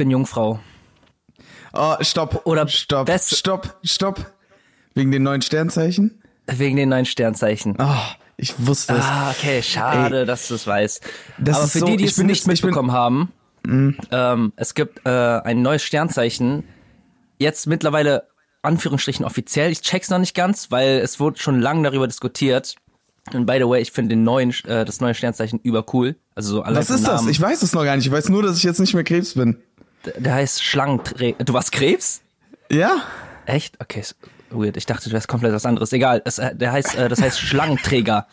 bin Jungfrau. Oh, stopp. Oder stopp. best- Stopp, stopp. Wegen den neuen Sternzeichen? Wegen den neuen Sternzeichen. Oh, ich wusste es. Ah, okay, schade, dass du es weißt. Das Aber für so- die, die es nicht ich bin- mitbekommen haben, ähm, es gibt äh, ein neues Sternzeichen. Jetzt mittlerweile Anführungsstrichen offiziell. Ich check's noch nicht ganz, weil es wurde schon lange darüber diskutiert. Und by the way, ich finde den neuen, äh, das neue Sternzeichen übercool. Also so allein Was ist das? Namen. Ich weiß es noch gar nicht. Ich weiß nur, dass ich jetzt nicht mehr Krebs bin. Der heißt Schlangenträger. Du warst Krebs? Ja? Echt? Okay, ist weird. Ich dachte, du wärst komplett was anderes. Egal, es, äh, der heißt, äh, das heißt Schlangenträger.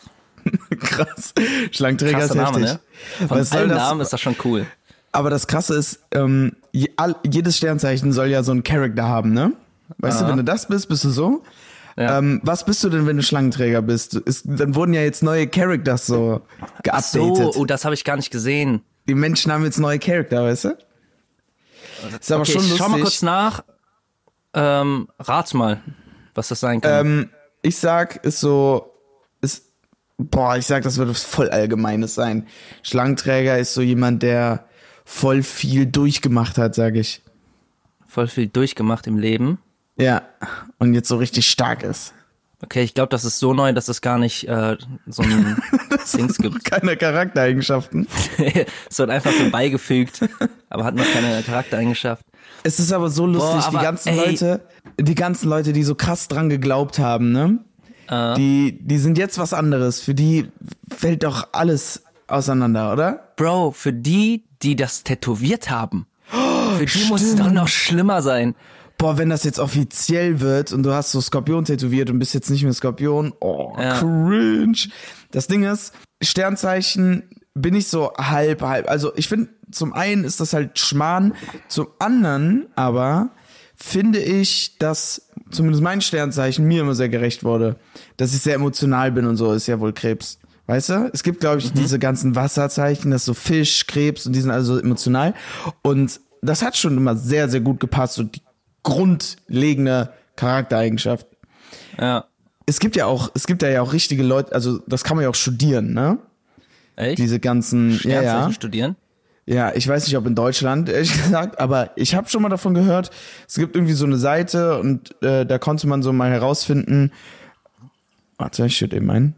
Krass. Schlangenträger ist Name, heftig. ne? Von Was allen Namen ist das schon cool. Aber das Krasse ist, ähm, jedes Sternzeichen soll ja so einen Charakter haben, ne? Weißt du, wenn du das bist, bist du so. Ja. Ähm, was bist du denn, wenn du Schlangenträger bist? Ist, dann wurden ja jetzt neue Characters so geupdatet. So, oh, das habe ich gar nicht gesehen. Die Menschen haben jetzt neue Charakter, weißt du? Ist aber Okay, schon lustig. schau mal kurz nach. Ähm, rat mal, was das sein kann. Ähm, ich sag, ist so, ist, boah, ich sag, das wird was voll Allgemeines sein. Schlangenträger ist so jemand, der voll viel durchgemacht hat, sag ich. Voll viel durchgemacht im Leben. Ja, und jetzt so richtig stark ist. Okay, ich glaube, das ist so neu, dass es gar nicht äh, so ein Dings gibt. Keine Charaktereigenschaften. es wird einfach so beigefügt, aber hat noch keine Charaktereigenschaft. Es ist aber so lustig, Boah, die aber, ganzen ey. Leute, die ganzen Leute, die so krass dran geglaubt haben, ne? Die, die sind jetzt was anderes. Für die fällt doch alles auseinander, oder? Bro, für die, die das tätowiert haben, für die muss es doch noch schlimmer sein. Boah, wenn das jetzt offiziell wird und du hast so Skorpion tätowiert und bist jetzt nicht mehr Skorpion, oh, Ja. cringe. Das Ding ist, Sternzeichen bin ich so halb, halb. Also ich finde, zum einen ist das halt Schmarrn, zum anderen aber finde ich, dass zumindest mein Sternzeichen mir immer sehr gerecht wurde. Dass ich sehr emotional bin und so, ist ja wohl Krebs. Weißt du? Es gibt, glaube ich, diese ganzen Wasserzeichen, das ist so Fisch, Krebs und die sind also emotional. Und das hat schon immer sehr, sehr gut gepasst, so die grundlegende Charaktereigenschaft. Ja. Es gibt ja auch, es gibt ja auch richtige Leute, also das kann man ja auch studieren, ne? Echt? Diese ganzen, ja, ja. studieren? Ja, ich weiß nicht, ob in Deutschland, ehrlich gesagt, aber ich habe schon mal davon gehört. Es gibt irgendwie so eine Seite und äh, da konnte man so mal herausfinden. Warte, ich schütte eben ein.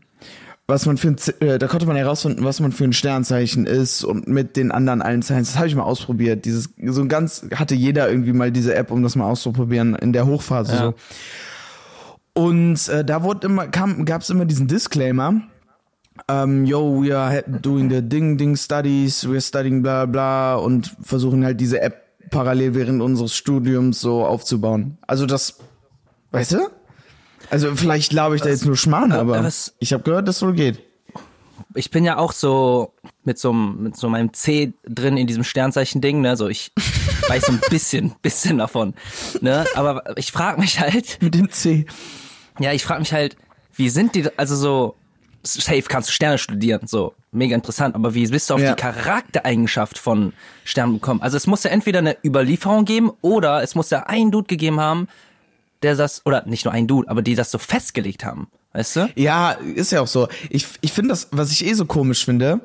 Was man für ein, äh, da konnte man herausfinden, was man für ein Sternzeichen ist und mit den anderen allen Zeichen. Das habe ich mal ausprobiert. Dieses so ein ganz hatte jeder irgendwie mal diese App, um das mal auszuprobieren in der Hochphase Ja. so. Und äh, da wurde immer kam gab's immer diesen Disclaimer ähm, yo, we are doing the Ding Ding Studies, we're studying bla bla und versuchen halt diese App parallel während unseres Studiums so aufzubauen. Also das, weißt du? Also vielleicht glaube ich da jetzt nur Schmarrn, aber was- ich habe gehört, das wohl geht. ich bin ja auch so mit so, mit so meinem C drin in diesem Sternzeichen-Ding, ne? So ich weiß so ein bisschen, bisschen davon, ne? Aber ich frage mich halt, Mit dem C. ja, ich frage mich halt, wie sind die, also so safe kannst du Sterne studieren, so mega interessant, aber wie bist du auf Ja. die Charaktereigenschaft von Sternen gekommen? Also es muss ja entweder eine Überlieferung geben oder es muss ja einen Dude gegeben haben, der das oder nicht nur ein Dude, aber die das so festgelegt haben, weißt du? Ja, ist ja auch so. Ich, ich finde das, was ich eh so komisch finde,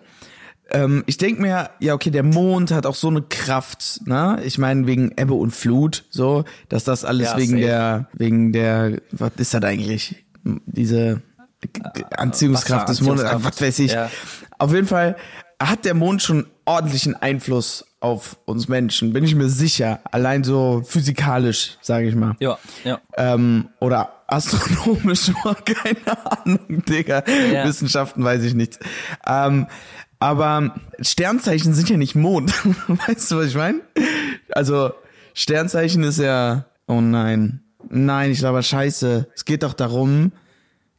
ähm, ich denk mir, ja, okay, der Mond hat auch so eine Kraft, ne? Ich meine, wegen Ebbe und Flut, so, dass das alles Ja, wegen safe. der, wegen der, was ist das eigentlich? Diese Anziehungskraft des Mondes, was weiß ich. Ja. Auf jeden Fall hat der Mond schon ordentlichen Einfluss auf uns Menschen, bin ich mir sicher. Allein so physikalisch, sage ich mal Ja, ja. ähm, oder astronomisch, keine Ahnung, Digga. Ja. Wissenschaften weiß ich nicht. Ähm, aber Sternzeichen sind ja nicht Mond. weißt du, was ich meine? Also, Sternzeichen ist ja, oh nein. Nein, ich glaube, scheiße. Es geht doch darum,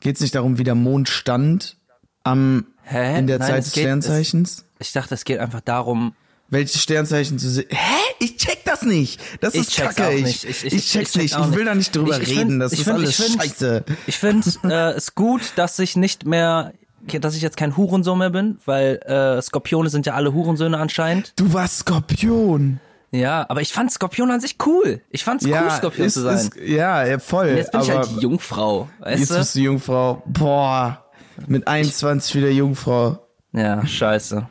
geht es nicht darum, wie der Mond stand am, Hä? in der Nein, Zeit es des geht- Sternzeichens? Ich dachte, es geht einfach darum, Welches Sternzeichen zu sehen? Hä? Ich check das nicht. Das Ich ist kacke. Ich, nicht. Ich- ich, ich- check's nicht. Ich will da nicht drüber reden. das ist alles scheiße. Ich finde äh, es gut, dass ich nicht mehr, dass ich jetzt kein Hurensohn mehr bin, weil äh, Skorpione sind ja alle Hurensöhne anscheinend. Du warst Skorpion. Ja, aber ich fand Skorpion an sich cool. Ich fand's cool, Ja, Skorpion ist, zu sein. ist, ja, voll. Und jetzt bin ich halt die Jungfrau, jetzt weißt bist du Jungfrau. Boah. Mit 21 wieder Jungfrau. du? Ja, scheiße.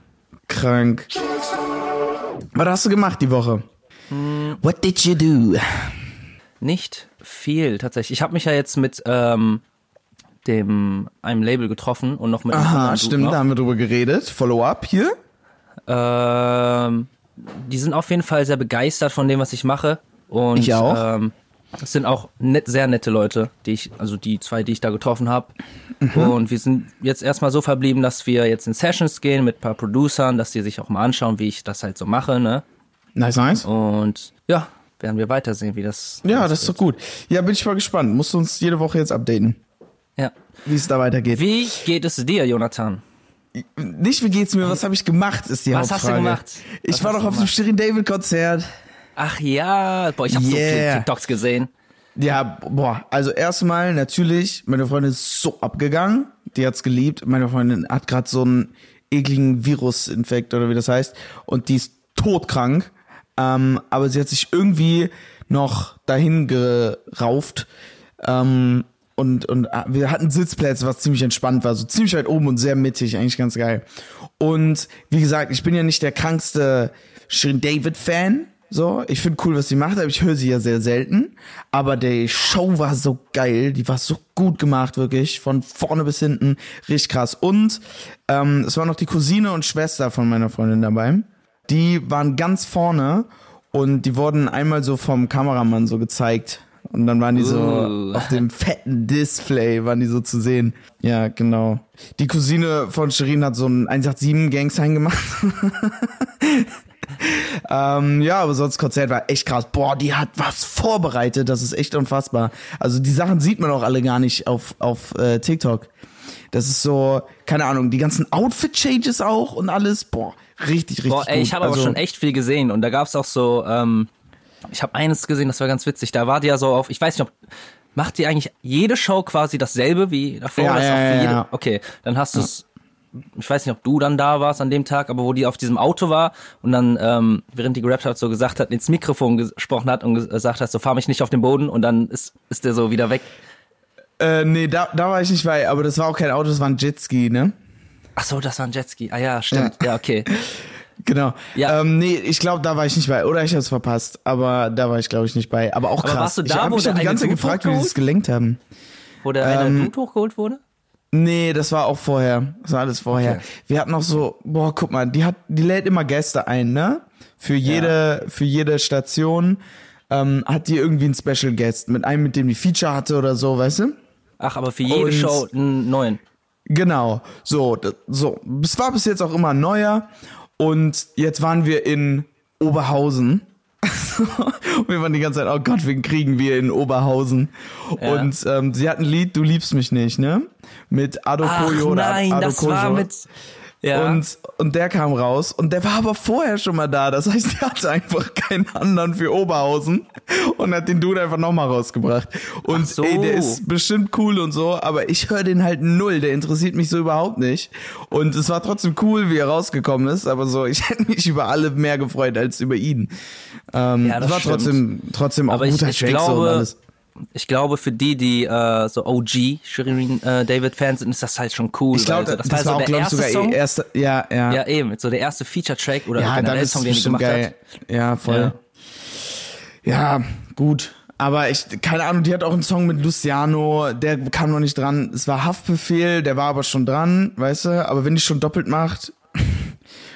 Krank. Was hast du gemacht die Woche? What did you do? Nicht viel tatsächlich. Ich habe mich ja jetzt mit ähm, dem einem Label getroffen und noch mit einem Aha, stimmt, da haben wir drüber geredet. Follow-up hier. Ähm, die sind auf jeden Fall sehr begeistert von dem, was ich mache. Und Ich auch. Ähm, das sind auch net, sehr nette Leute, die ich, also die zwei, die ich da getroffen habe. Mhm. Und wir sind jetzt erstmal so verblieben, dass wir jetzt in Sessions gehen mit ein paar Producern, dass die sich auch mal anschauen, wie ich das halt so mache, ne? Nice, nice. Und ja, werden wir weitersehen, wie das. Ja, das ist doch gut. Ja, bin ich mal gespannt. Musst du uns jede Woche jetzt updaten, Ja. wie es da weitergeht. Wie geht es dir, Jonathan? Nicht, wie geht's mir, was habe ich gemacht, ist die Was hast du Hauptfrage. gemacht? Ich Was war doch auf dem? Shirin David Konzert. Ach ja, boah, ich habe so viele Yeah. TikToks gesehen. Ja, boah, also erstmal natürlich, meine Freundin ist so abgegangen, die hat's geliebt. Meine Freundin hat gerade so einen ekligen Virusinfekt oder wie das heißt und die ist todkrank, ähm, aber sie hat sich irgendwie noch dahin gerauft ähm, und und äh, wir hatten Sitzplätze, was ziemlich entspannt war, so ziemlich weit oben und sehr mittig, eigentlich ganz geil. Und wie gesagt, ich bin ja nicht der krankste Shirin David Fan, so, ich finde cool, was sie macht, aber ich höre sie ja sehr selten. Aber die Show war so geil, die war so gut gemacht, wirklich, von vorne bis hinten, richtig krass. Und ähm, es war noch die Cousine und Schwester von meiner Freundin dabei. Die waren ganz vorne und die wurden einmal so vom Kameramann so gezeigt. Und dann waren die so Uh. auf dem fetten Display, waren die so zu sehen. Ja, genau. Die Cousine von Shirin hat so einen 187-Gang-Sign gemacht. Ähm, ja, aber sonst Konzert war echt krass. Boah, die hat was vorbereitet, das ist echt unfassbar. Also die Sachen sieht man auch alle gar nicht auf, auf äh, TikTok. Das ist so, keine Ahnung, die ganzen Outfit-Changes auch und alles. Boah, richtig, richtig Boah, ey, gut. ich habe aber also, schon echt viel gesehen und da gab's auch so, ähm, ich habe eines gesehen, das war ganz witzig. Da war die ja so auf, ich weiß nicht, ob macht die eigentlich jede Show quasi dasselbe wie davor? Ja, ja, ja, jede, ja. Okay, dann hast du es. Ich weiß nicht, ob du dann da warst an dem Tag, aber wo die auf diesem Auto war und dann, ähm, während die gerappt hat, so gesagt hat, ins Mikrofon gesprochen hat und gesagt hat, so fahr mich nicht auf den Boden und dann ist, ist der so wieder weg. Äh, nee, da, da war ich nicht bei, aber das war auch kein Auto, das war ein Jetski, ne? Ach so, das war ein Jetski. Ah ja, stimmt. Ja, okay. Genau. Ja. Ähm, nee, ich glaube, da war ich nicht bei. Oder ich habe es verpasst. Aber da war ich, glaube ich, nicht bei. Aber auch Aber krass. warst du da, ich habe wo mich doch die eine ganze Zeit gefragt, wie die das hochgeholt? gelenkt haben. Wo der eine Ähm, Dude hochgeholt wurde? Nee, das war auch vorher. Das war alles vorher. Okay. Wir hatten noch so, boah, guck mal, die hat, die lädt immer Gäste ein, ne? Für jede, für jede Station ähm, hat die irgendwie einen Special Guest mit einem, mit dem die Feature hatte oder so, weißt du? Ach, aber für jede Und- Show einen neuen. Genau. So, d- so. Es war bis jetzt auch immer ein neuer. Und jetzt waren wir in Oberhausen. und wir waren die ganze Zeit, oh Gott, wen kriegen wir in Oberhausen? Ja. Und ähm, sie hat ein Lied, Du liebst mich nicht, ne? Mit Ado Ach Koyo oder nein, Ado das war mit... Ja. Und, und der kam raus und der war aber vorher schon mal da. Das heißt, der hatte einfach keinen anderen für Oberhausen und hat den Dude einfach nochmal rausgebracht. Und so. ey, der ist bestimmt cool und so, aber ich höre den halt null. Der interessiert mich so überhaupt nicht. Und es war trotzdem cool, wie er rausgekommen ist, aber so, ich hätte mich über alle mehr gefreut als über ihn. Ähm, Ja, das war stimmt. trotzdem, trotzdem auch Aber ich, guter ich Track so und glaube, alles. Ich glaube, für die, die äh, so OG Shirin äh, David Fans sind, ist das halt schon cool. Ich glaube, weil das, so, war war so auch, der glaube ich, erste sogar Song. ihr erster, ja, ja. Ja, eben, so der erste Feature-Track oder Ja, ist Song, den bestimmt gemacht geil. hat. Ja, voll. Ja. gut. Aber ich, keine Ahnung, die hat auch einen Song mit Luciano, der kam noch nicht dran. Es war Haftbefehl, der war aber schon dran, weißt du? Aber wenn die schon doppelt macht.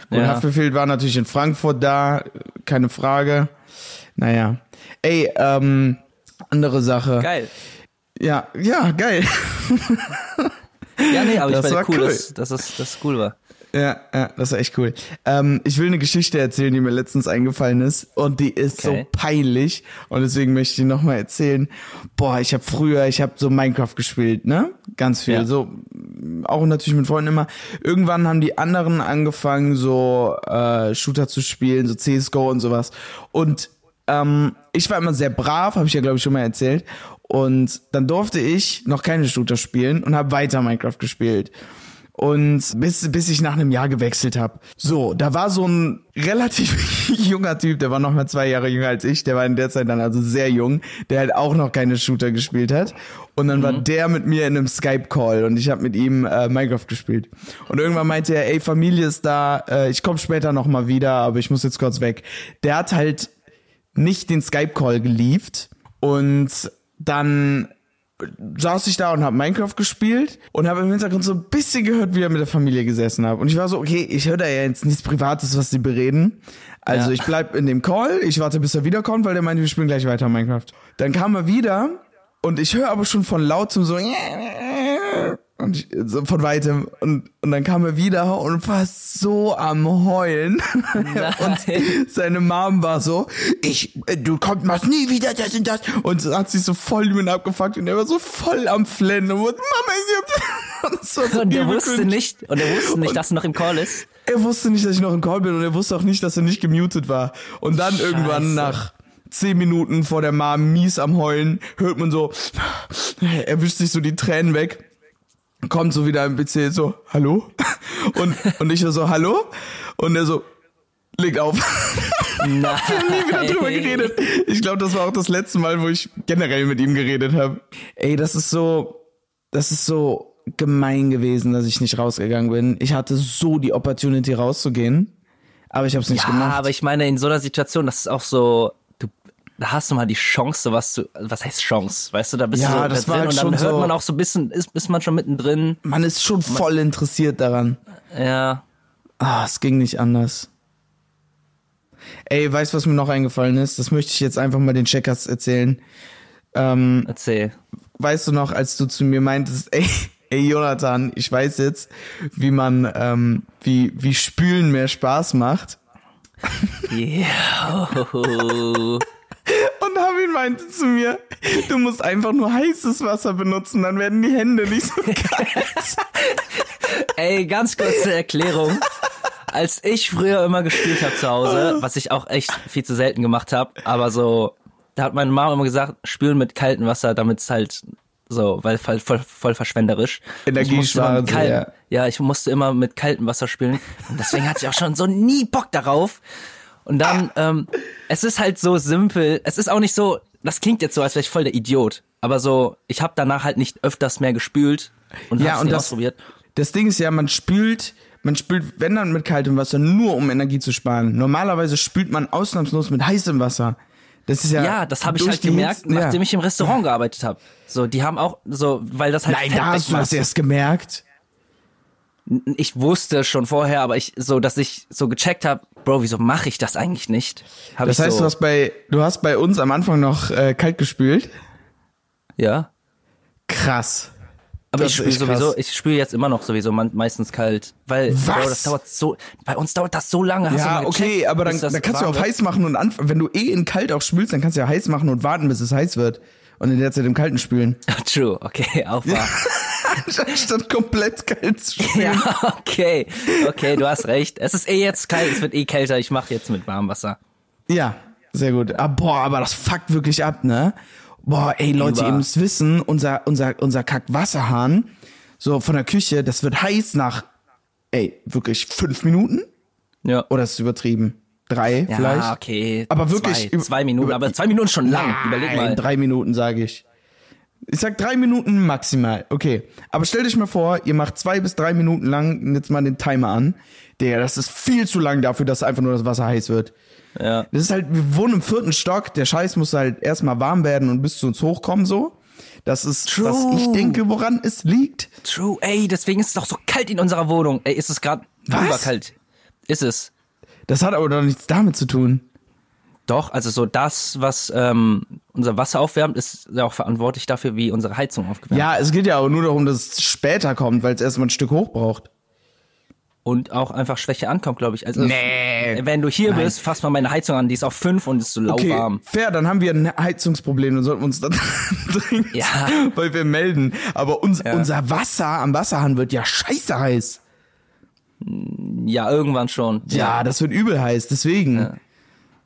Gut, Ja. Haftbefehl war natürlich in Frankfurt da, keine Frage. Naja. Ey, ähm, andere Sache. Geil. Ja, ja, geil. Ja, nee, aber Das ich war cool, cool. dass, dass, es cool war. Ja, ja, das war echt cool. Ähm, ich will eine Geschichte erzählen, die mir letztens eingefallen ist und die ist Okay. so peinlich und deswegen möchte ich die nochmal erzählen. Boah, ich habe früher, ich habe so Minecraft gespielt, ne? Ganz viel, Ja. so auch natürlich mit Freunden immer. Irgendwann haben die anderen angefangen, so äh, Shooter zu spielen, so CS:GO und sowas. Und ähm, ich war immer sehr brav, habe ich ja glaube ich schon mal erzählt. Und dann durfte ich noch keine Shooter spielen und habe weiter Minecraft gespielt und bis, bis ich nach einem Jahr gewechselt habe. So, da war so ein relativ junger Typ, der war noch mal zwei Jahre jünger als ich, der war in der Zeit dann also sehr jung, der halt auch noch keine Shooter gespielt hat. Und dann war der mit mir in einem Skype-Call und ich habe mit ihm äh, Minecraft gespielt. Und irgendwann meinte er, ey, Familie ist da, äh, ich komme später noch mal wieder, aber ich muss jetzt kurz weg. Der hat halt nicht den Skype-Call gelieft und dann saß ich da und habe Minecraft gespielt und habe im Hintergrund so ein bisschen gehört, wie er mit der Familie gesessen hat. Und ich war so, okay, ich höre da ja jetzt nichts Privates, was sie bereden. Also Ja. ich bleib in dem Call, ich warte, bis er wiederkommt, weil der meinte, wir spielen gleich weiter Minecraft. Dann kam er wieder und ich höre aber schon von lautem so und ich, so von weitem und, und dann kam er wieder und war so am heulen und seine Mom war so ich äh, du kommst machst nie wieder das und das und so hat sich so voll über ihn abgefuckt und er war so voll am Flennen und wurde, Mama ich hab und, so Und er wusste cringe. nicht, und er wusste nicht, dass er noch im Call ist. er wusste nicht dass ich noch im Call bin und er wusste auch nicht dass er nicht gemutet war und dann Scheiße. irgendwann nach zehn Minuten vor der Mom mies am heulen hört man so er wischt sich so die Tränen weg kommt so wieder im PC so, hallo? Und, und ich so, hallo? Und er so, legt auf. Nein. Nie wieder drüber geredet. Ich glaube, das war auch das letzte Mal, wo ich generell mit ihm geredet habe. Ey, das ist so, das ist so gemein gewesen, dass ich nicht rausgegangen bin. Ich hatte so die Opportunity rauszugehen, aber ich habe es nicht Ja, gemacht. aber ich meine, in so einer Situation, das ist auch so, da hast du mal die Chance, was zu, was heißt Chance? Weißt du, da bist Ja, du so das da drin halt und dann schon hört so- man auch so ein bisschen, ist, ist man schon mittendrin. Man ist schon voll interessiert daran. Ja. Ah, es ging nicht anders. Ey, weißt du, was mir noch eingefallen ist? Das möchte ich jetzt einfach mal den Checkers erzählen. Ähm, Erzähl. weißt du noch, als du zu mir meintest, ey, ey Jonathan, ich weiß jetzt, wie man, ähm, wie, wie Spülen mehr Spaß macht. Yeah. Und Harvey meinte zu mir, du musst einfach nur heißes Wasser benutzen, dann werden die Hände nicht so kalt. Ey, ganz kurze Erklärung. Als ich früher immer gespielt habe zu Hause, was ich auch echt viel zu selten gemacht habe, aber so, da hat meine Mama immer gesagt, spülen mit kaltem Wasser, damit es halt so, weil voll, voll, voll verschwenderisch. Energie Ich musste immer sparen mit sie, kaltem, ja. ja, ich musste immer mit kaltem Wasser spülen und deswegen hatte ich auch schon so nie Bock darauf. Und dann, ähm, es ist halt so simpel, es ist auch nicht so, das klingt jetzt so, als wäre ich voll der Idiot, aber so, ich habe danach halt nicht öfters mehr gespült und Ja, hab's und das- ausprobiert. Das Ding ist ja, man spült, man spült, wenn dann mit kaltem Wasser, nur um Energie zu sparen. Normalerweise spült man ausnahmslos mit heißem Wasser. Das ist ja. Ja, das habe ich halt gemerkt, Hitze- ja. nachdem ich im Restaurant gearbeitet habe. So, die haben auch so, weil das halt Nein, da hast du das erst gemerkt. Ich wusste schon vorher, aber ich so, dass ich so gecheckt habe, Bro, wieso mache ich das eigentlich nicht? Hab Das heißt, so, du hast bei, du hast bei uns am Anfang noch äh, kalt gespült. ja. Krass. Aber Das ich spüle echt krass. sowieso, ich spüle jetzt immer noch sowieso meistens kalt, weil Was? Bro, das dauert so, bei uns dauert das so lange. Hast Ja, gecheckt, okay, aber dann, dann kannst du wird? heiß machen und anfangen. Wenn du eh in kalt auch spülst, dann kannst du ja heiß machen und warten, bis es heiß wird. Und in der Zeit im Kalten spülen. True, okay, auch wahr. Statt komplett kalt zu spülen. Ja, okay, okay, du hast recht. Es ist eh jetzt kalt, es wird eh kälter. Ich mache jetzt mit warmem Wasser. Ja, sehr gut. Ah, boah, aber das fuckt wirklich ab, ne? Boah, ey, Leute, Über- ihr müsst wissen, unser, unser, unser Kackwasserhahn, so von der Küche, das wird heiß nach, ey, wirklich fünf Minuten? Ja. Oder ist es übertrieben? Drei Ja, vielleicht? okay. Aber wirklich. Zwei, zwei Minuten, aber zwei Minuten schon lang. Überleg mal. Nein, drei Minuten, sage ich. Ich sag drei Minuten maximal. Okay. Aber stell dich mal vor, ihr macht zwei bis drei Minuten lang jetzt mal den Timer an. Der, das ist viel zu lang dafür, dass einfach nur das Wasser heiß wird. Ja. Das ist halt, wir wohnen im vierten Stock, der Scheiß muss halt erstmal warm werden und bis zu uns hochkommen so. Das ist, True. was ich denke, woran es liegt. True, ey, deswegen ist es doch so kalt in unserer Wohnung. Ey, ist es gerade Was? überkalt. Ist es. Das hat aber doch nichts damit zu tun. Doch, also so das, was ähm, unser Wasser aufwärmt, ist ja auch verantwortlich dafür, wie unsere Heizung aufgewärmt Ja, es geht ja aber nur darum, dass es später kommt, weil es erstmal ein Stück hoch braucht. Und auch einfach schwächer ankommt, glaube ich. Also Nee. wenn du hier Nein. bist, fass mal meine Heizung an, die ist auf 5 und ist so Okay, lauwarm. fair, dann haben wir ein Heizungsproblem, dann sollten wir uns dann dringend Ja. weil wir melden. Aber uns, Ja. unser Wasser am Wasserhahn wird ja scheiße heiß. Ja, irgendwann schon. Ja, das wird übel heiß, deswegen.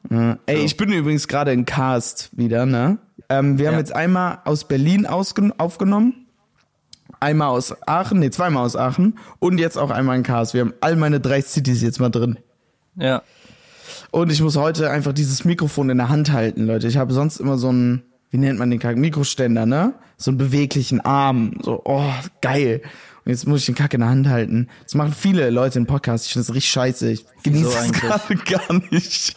Ja. Ey, ich bin übrigens gerade in Cast wieder, ne? Ähm, wir haben Ja. jetzt einmal aus Berlin aufgenommen, einmal aus Aachen, nee, zweimal aus Aachen und jetzt auch einmal in Cast. Wir haben all meine drei Cities jetzt mal drin. Ja. Und ich muss heute einfach dieses Mikrofon in der Hand halten, Leute. Ich habe sonst immer so einen, wie nennt man den Kack? Mikroständer, ne? So einen beweglichen Arm. So, oh, geil. Und jetzt muss ich den Kack in der Hand halten. Das machen viele Leute im Podcast. Ich finde das richtig scheiße. Ich genieße Wieso das gerade gar nicht.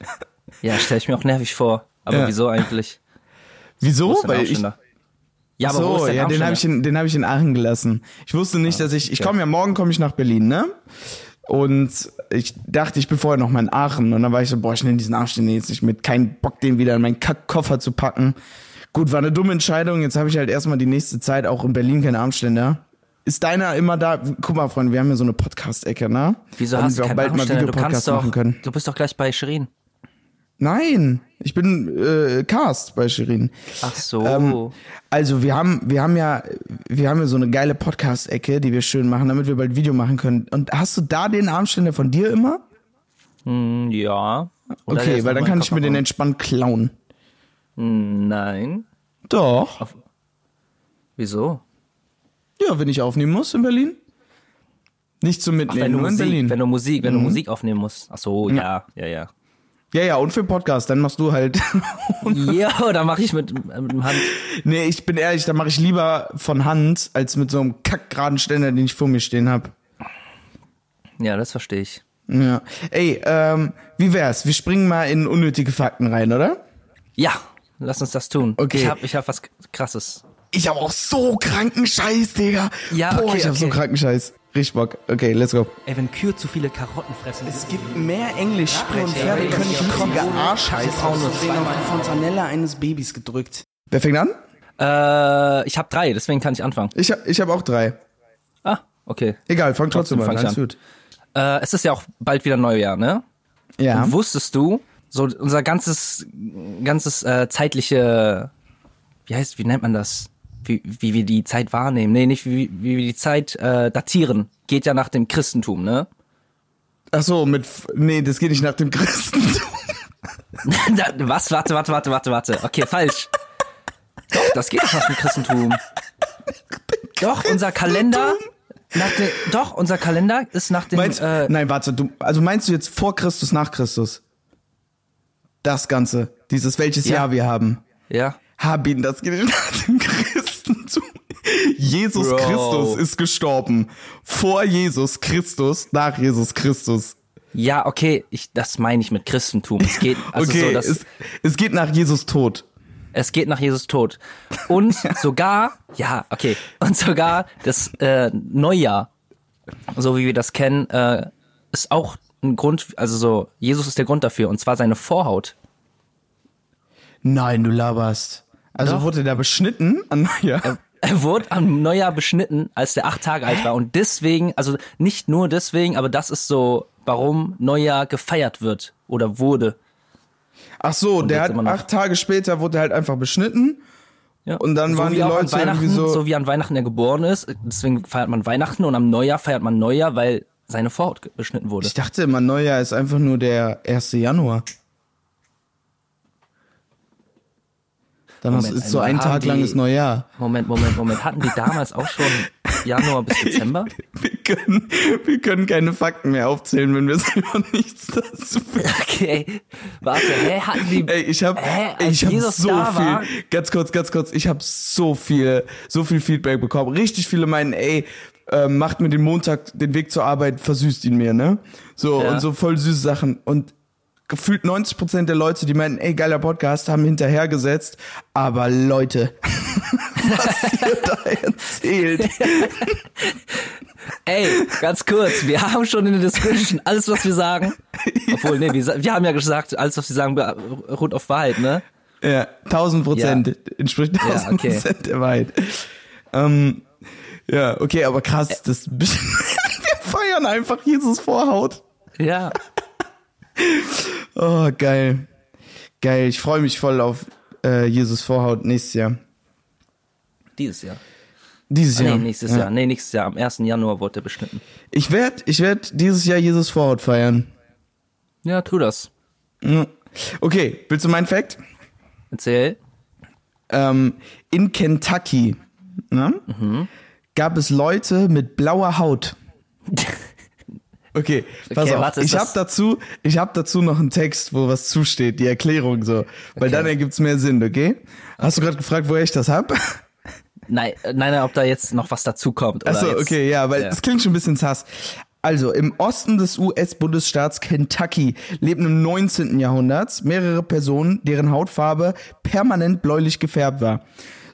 Ja, stelle ich mir auch nervig vor. Aber Ja. wieso eigentlich? Wieso? Weil ich? Ja, aber wo ist so, ja, den habe ich, in- den hab ich in Aachen gelassen. Ich wusste nicht, dass ich, ich komme ja morgen komme ich nach Berlin, ne? Und ich dachte, ich bin vorher noch mal in Aachen. Und dann war ich so, boah, ich nehme diesen Armständer jetzt nicht mit. Kein Bock, den wieder in meinen Kackkoffer zu packen. Gut, war eine dumme Entscheidung. Jetzt habe ich halt erstmal die nächste Zeit auch in Berlin keinen Armständer. Ist deiner immer da? Guck mal, Freunde, wir haben ja so eine Podcast-Ecke, ne? Wieso Damit hast du wir auch keinen bald mal Videopodcast kannst doch, machen können. du bist doch gleich bei Shirin. Nein, ich bin äh, Cast bei Shirin. Ach so. Ähm, also wir haben, wir haben ja, wir haben ja so eine geile Podcast-Ecke, die wir schön machen, damit wir bald Video machen können. Und hast du da den Armständer von dir immer? Hm, ja. Oder der Okay, weil dann kann ich mir den entspannt klauen. Hm, Nein. Doch. Wieso? Ja, wenn ich aufnehmen muss in Berlin. Nicht zum Ach, Mitnehmen, wenn du nur in Musik, Berlin. Mhm. wenn du Musik, wenn du Musik aufnehmen musst. Ach so, ja, ja, ja. ja, ja, und für Podcast, dann machst du halt. Ja, da mache ich mit, mit dem Hand. nee, ich bin ehrlich, da mache ich lieber von Hand, als mit so einem kackgeraden Ständer, den ich vor mir stehen hab. Ja, das verstehe ich. Ja. Ey, ähm, wie wär's? Wir springen mal in unnötige Fakten rein, oder? Ja, lass uns das tun. Okay. Ich hab, ich hab was krasses. Ich hab auch so kranken Scheiß, Digga. Ja, Boah, okay, ich hab so okay. kranken Scheiß. Richtig Bock. Okay, let's go. Ey, wenn Kühe zu viele Karotten fressen. Es gibt mehr Englischsprecher und Pferde können können flüssige flüssige Arschheiß Frauen nur aussehen auf zweimal. die Fontanelle eines Babys gedrückt. Wer fängt an? Äh, ich habe drei, deswegen kann ich anfangen. Ich hab, ich hab auch drei. Ah, okay. Egal, fang trotzdem, Trotzdem an. fang an. gut. Äh, es ist ja auch bald wieder Neujahr, ne? Ja. Und wusstest du, so unser ganzes, ganzes äh, zeitliche, wie heißt, wie nennt man das? Wie, wie wir die Zeit wahrnehmen. Nee, nicht wie, wie wir die Zeit äh, datieren. Geht ja nach dem Christentum, ne? Ach so, mit, nee, das geht nicht nach dem Christentum. Was? Warte, warte, warte, warte, warte. Okay, falsch. Doch, das geht doch nach dem Christentum. Doch, unser Kalender. Nach dem, doch, unser Kalender ist nach dem. Meinst, äh, nein, warte, du, also meinst du jetzt vor Christus, nach Christus? Das Ganze. Dieses, welches Ja. Jahr wir haben. ja. Habin, das geht nach dem Christentum. Jesus Bro. Christus ist gestorben. Vor Jesus Christus, nach Jesus Christus. Ja, okay, ich, das meine ich mit Christentum. Es geht, also okay, so, das, es, es geht nach Jesus Tod. es geht nach Jesus Tod. Und sogar, ja, okay, und sogar das äh, Neujahr, so wie wir das kennen, äh, ist auch ein Grund, also so, Jesus ist der Grund dafür, und zwar seine Vorhaut. Nein, du laberst. Also Doch. wurde der beschnitten an Neujahr? Er wurde am Neujahr beschnitten, als der acht Tage alt war. Und deswegen, also nicht nur deswegen, aber das ist so, warum Neujahr gefeiert wird oder wurde. Ach so, der jetzt hat acht Tage später wurde er halt einfach beschnitten. Ja. Und dann waren wie die Leute irgendwie so- so wie an Weihnachten er geboren ist, deswegen feiert man Weihnachten und am Neujahr feiert man Neujahr, weil seine Vorhaut beschnitten wurde. Ich dachte immer, Neujahr ist einfach nur der 1. Januar. Dann Moment, ist so einmal ein Tag die- ist Neujahr. Moment, Moment, Moment. Hatten die damals auch schon Januar bis Dezember? Wir können, wir können keine Fakten mehr aufzählen, wenn wir selber nichts dazu wissen. Okay. Warte, hä? Hatten die. Ey, ich habe ich hab Jesus so da viel, war? ganz kurz, ganz kurz, ich habe so viel, so viel Feedback bekommen. Richtig viele meinen, ey, äh, macht mir den Montag den Weg zur Arbeit, versüßt ihn mir, ne? So Ja. und so voll süße Sachen und gefühlt 90% der Leute, die meinen, ey, geiler Podcast, haben hinterhergesetzt, aber Leute, was ihr da erzählt. Ey, ganz kurz. Wir haben schon in der Description alles, was wir sagen. Obwohl, nee, wir, wir haben ja gesagt, alles, was wir sagen, ruht auf Wahrheit, ne? Ja, 1000 Prozent entspricht 1000 okay. Prozent der Wahrheit. Ähm, ja, okay, aber krass, das wir feiern einfach Jesus Vorhaut. Ja. Oh, geil. Geil, ich freue mich voll auf äh, Jesus Vorhaut nächstes Jahr. Dieses Jahr. Dieses Ah, Jahr. nee, nächstes ja. Jahr. Nee, nächstes Jahr. Am 1. Januar wurde er beschnitten. Ich werde ich werd dieses Jahr Jesus Vorhaut feiern. Ja, tu das. Okay, willst du meinen Fact? Erzähl. Ähm, in Kentucky ne, gab es Leute mit blauer Haut. Okay, pass Okay, auf. warte, ich habe dazu, ich habe dazu noch einen Text, wo was zusteht, die Erklärung so, weil Okay. dann ergibt's mehr Sinn, okay? Hast du gerade gefragt, woher ich das hab? Nein, äh, nein, nein, ob da jetzt noch was dazu kommt. oder Achso, okay, ja, weil Ja. es klingt schon ein bisschen sass. Also im Osten des US-Bundesstaats Kentucky leben im 19. Jahrhundert mehrere Personen, deren Hautfarbe permanent bläulich gefärbt war.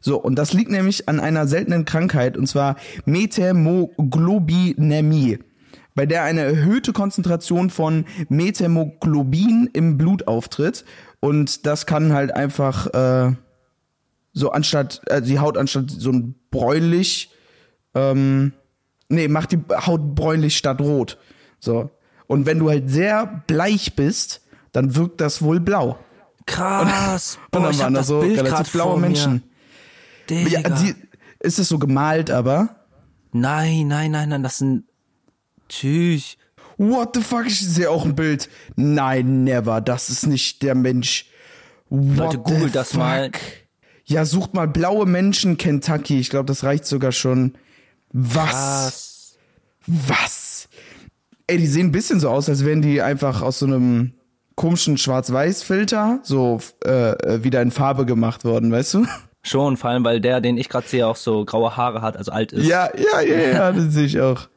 So, und das liegt nämlich an einer seltenen Krankheit, und zwar Methämoglobinämie, bei der eine erhöhte Konzentration von Methämoglobin im Blut auftritt. Und das kann halt einfach äh, so anstatt, äh, die Haut anstatt so ein bräunlich, ähm, nee, macht die Haut bräunlich statt rot. So. Und wenn du halt sehr bleich bist, dann wirkt das wohl blau. Krass. Und Boah, dann ich hab waren da das so Bild relativ blaue. Menschen. Ja, die, ist es so gemalt, aber. nein, nein, nein, nein, das sind Tschüss. What the fuck? Ich sehe auch ein Bild. Nein, never. Das ist nicht der Mensch. What Leute, googelt the das fuck? mal. Ja, sucht mal blaue Menschen Kentucky. Ich glaube, das reicht sogar schon. Was? Was? Ey, die sehen ein bisschen so aus, als wären die einfach aus so einem komischen Schwarz-Weiß-Filter so äh, äh, wieder in Farbe gemacht worden, weißt du? Schon, vor allem, weil der, den ich gerade sehe, auch so graue Haare hat, also alt ist. Ja, ja, ja, ja, das sehe ich auch.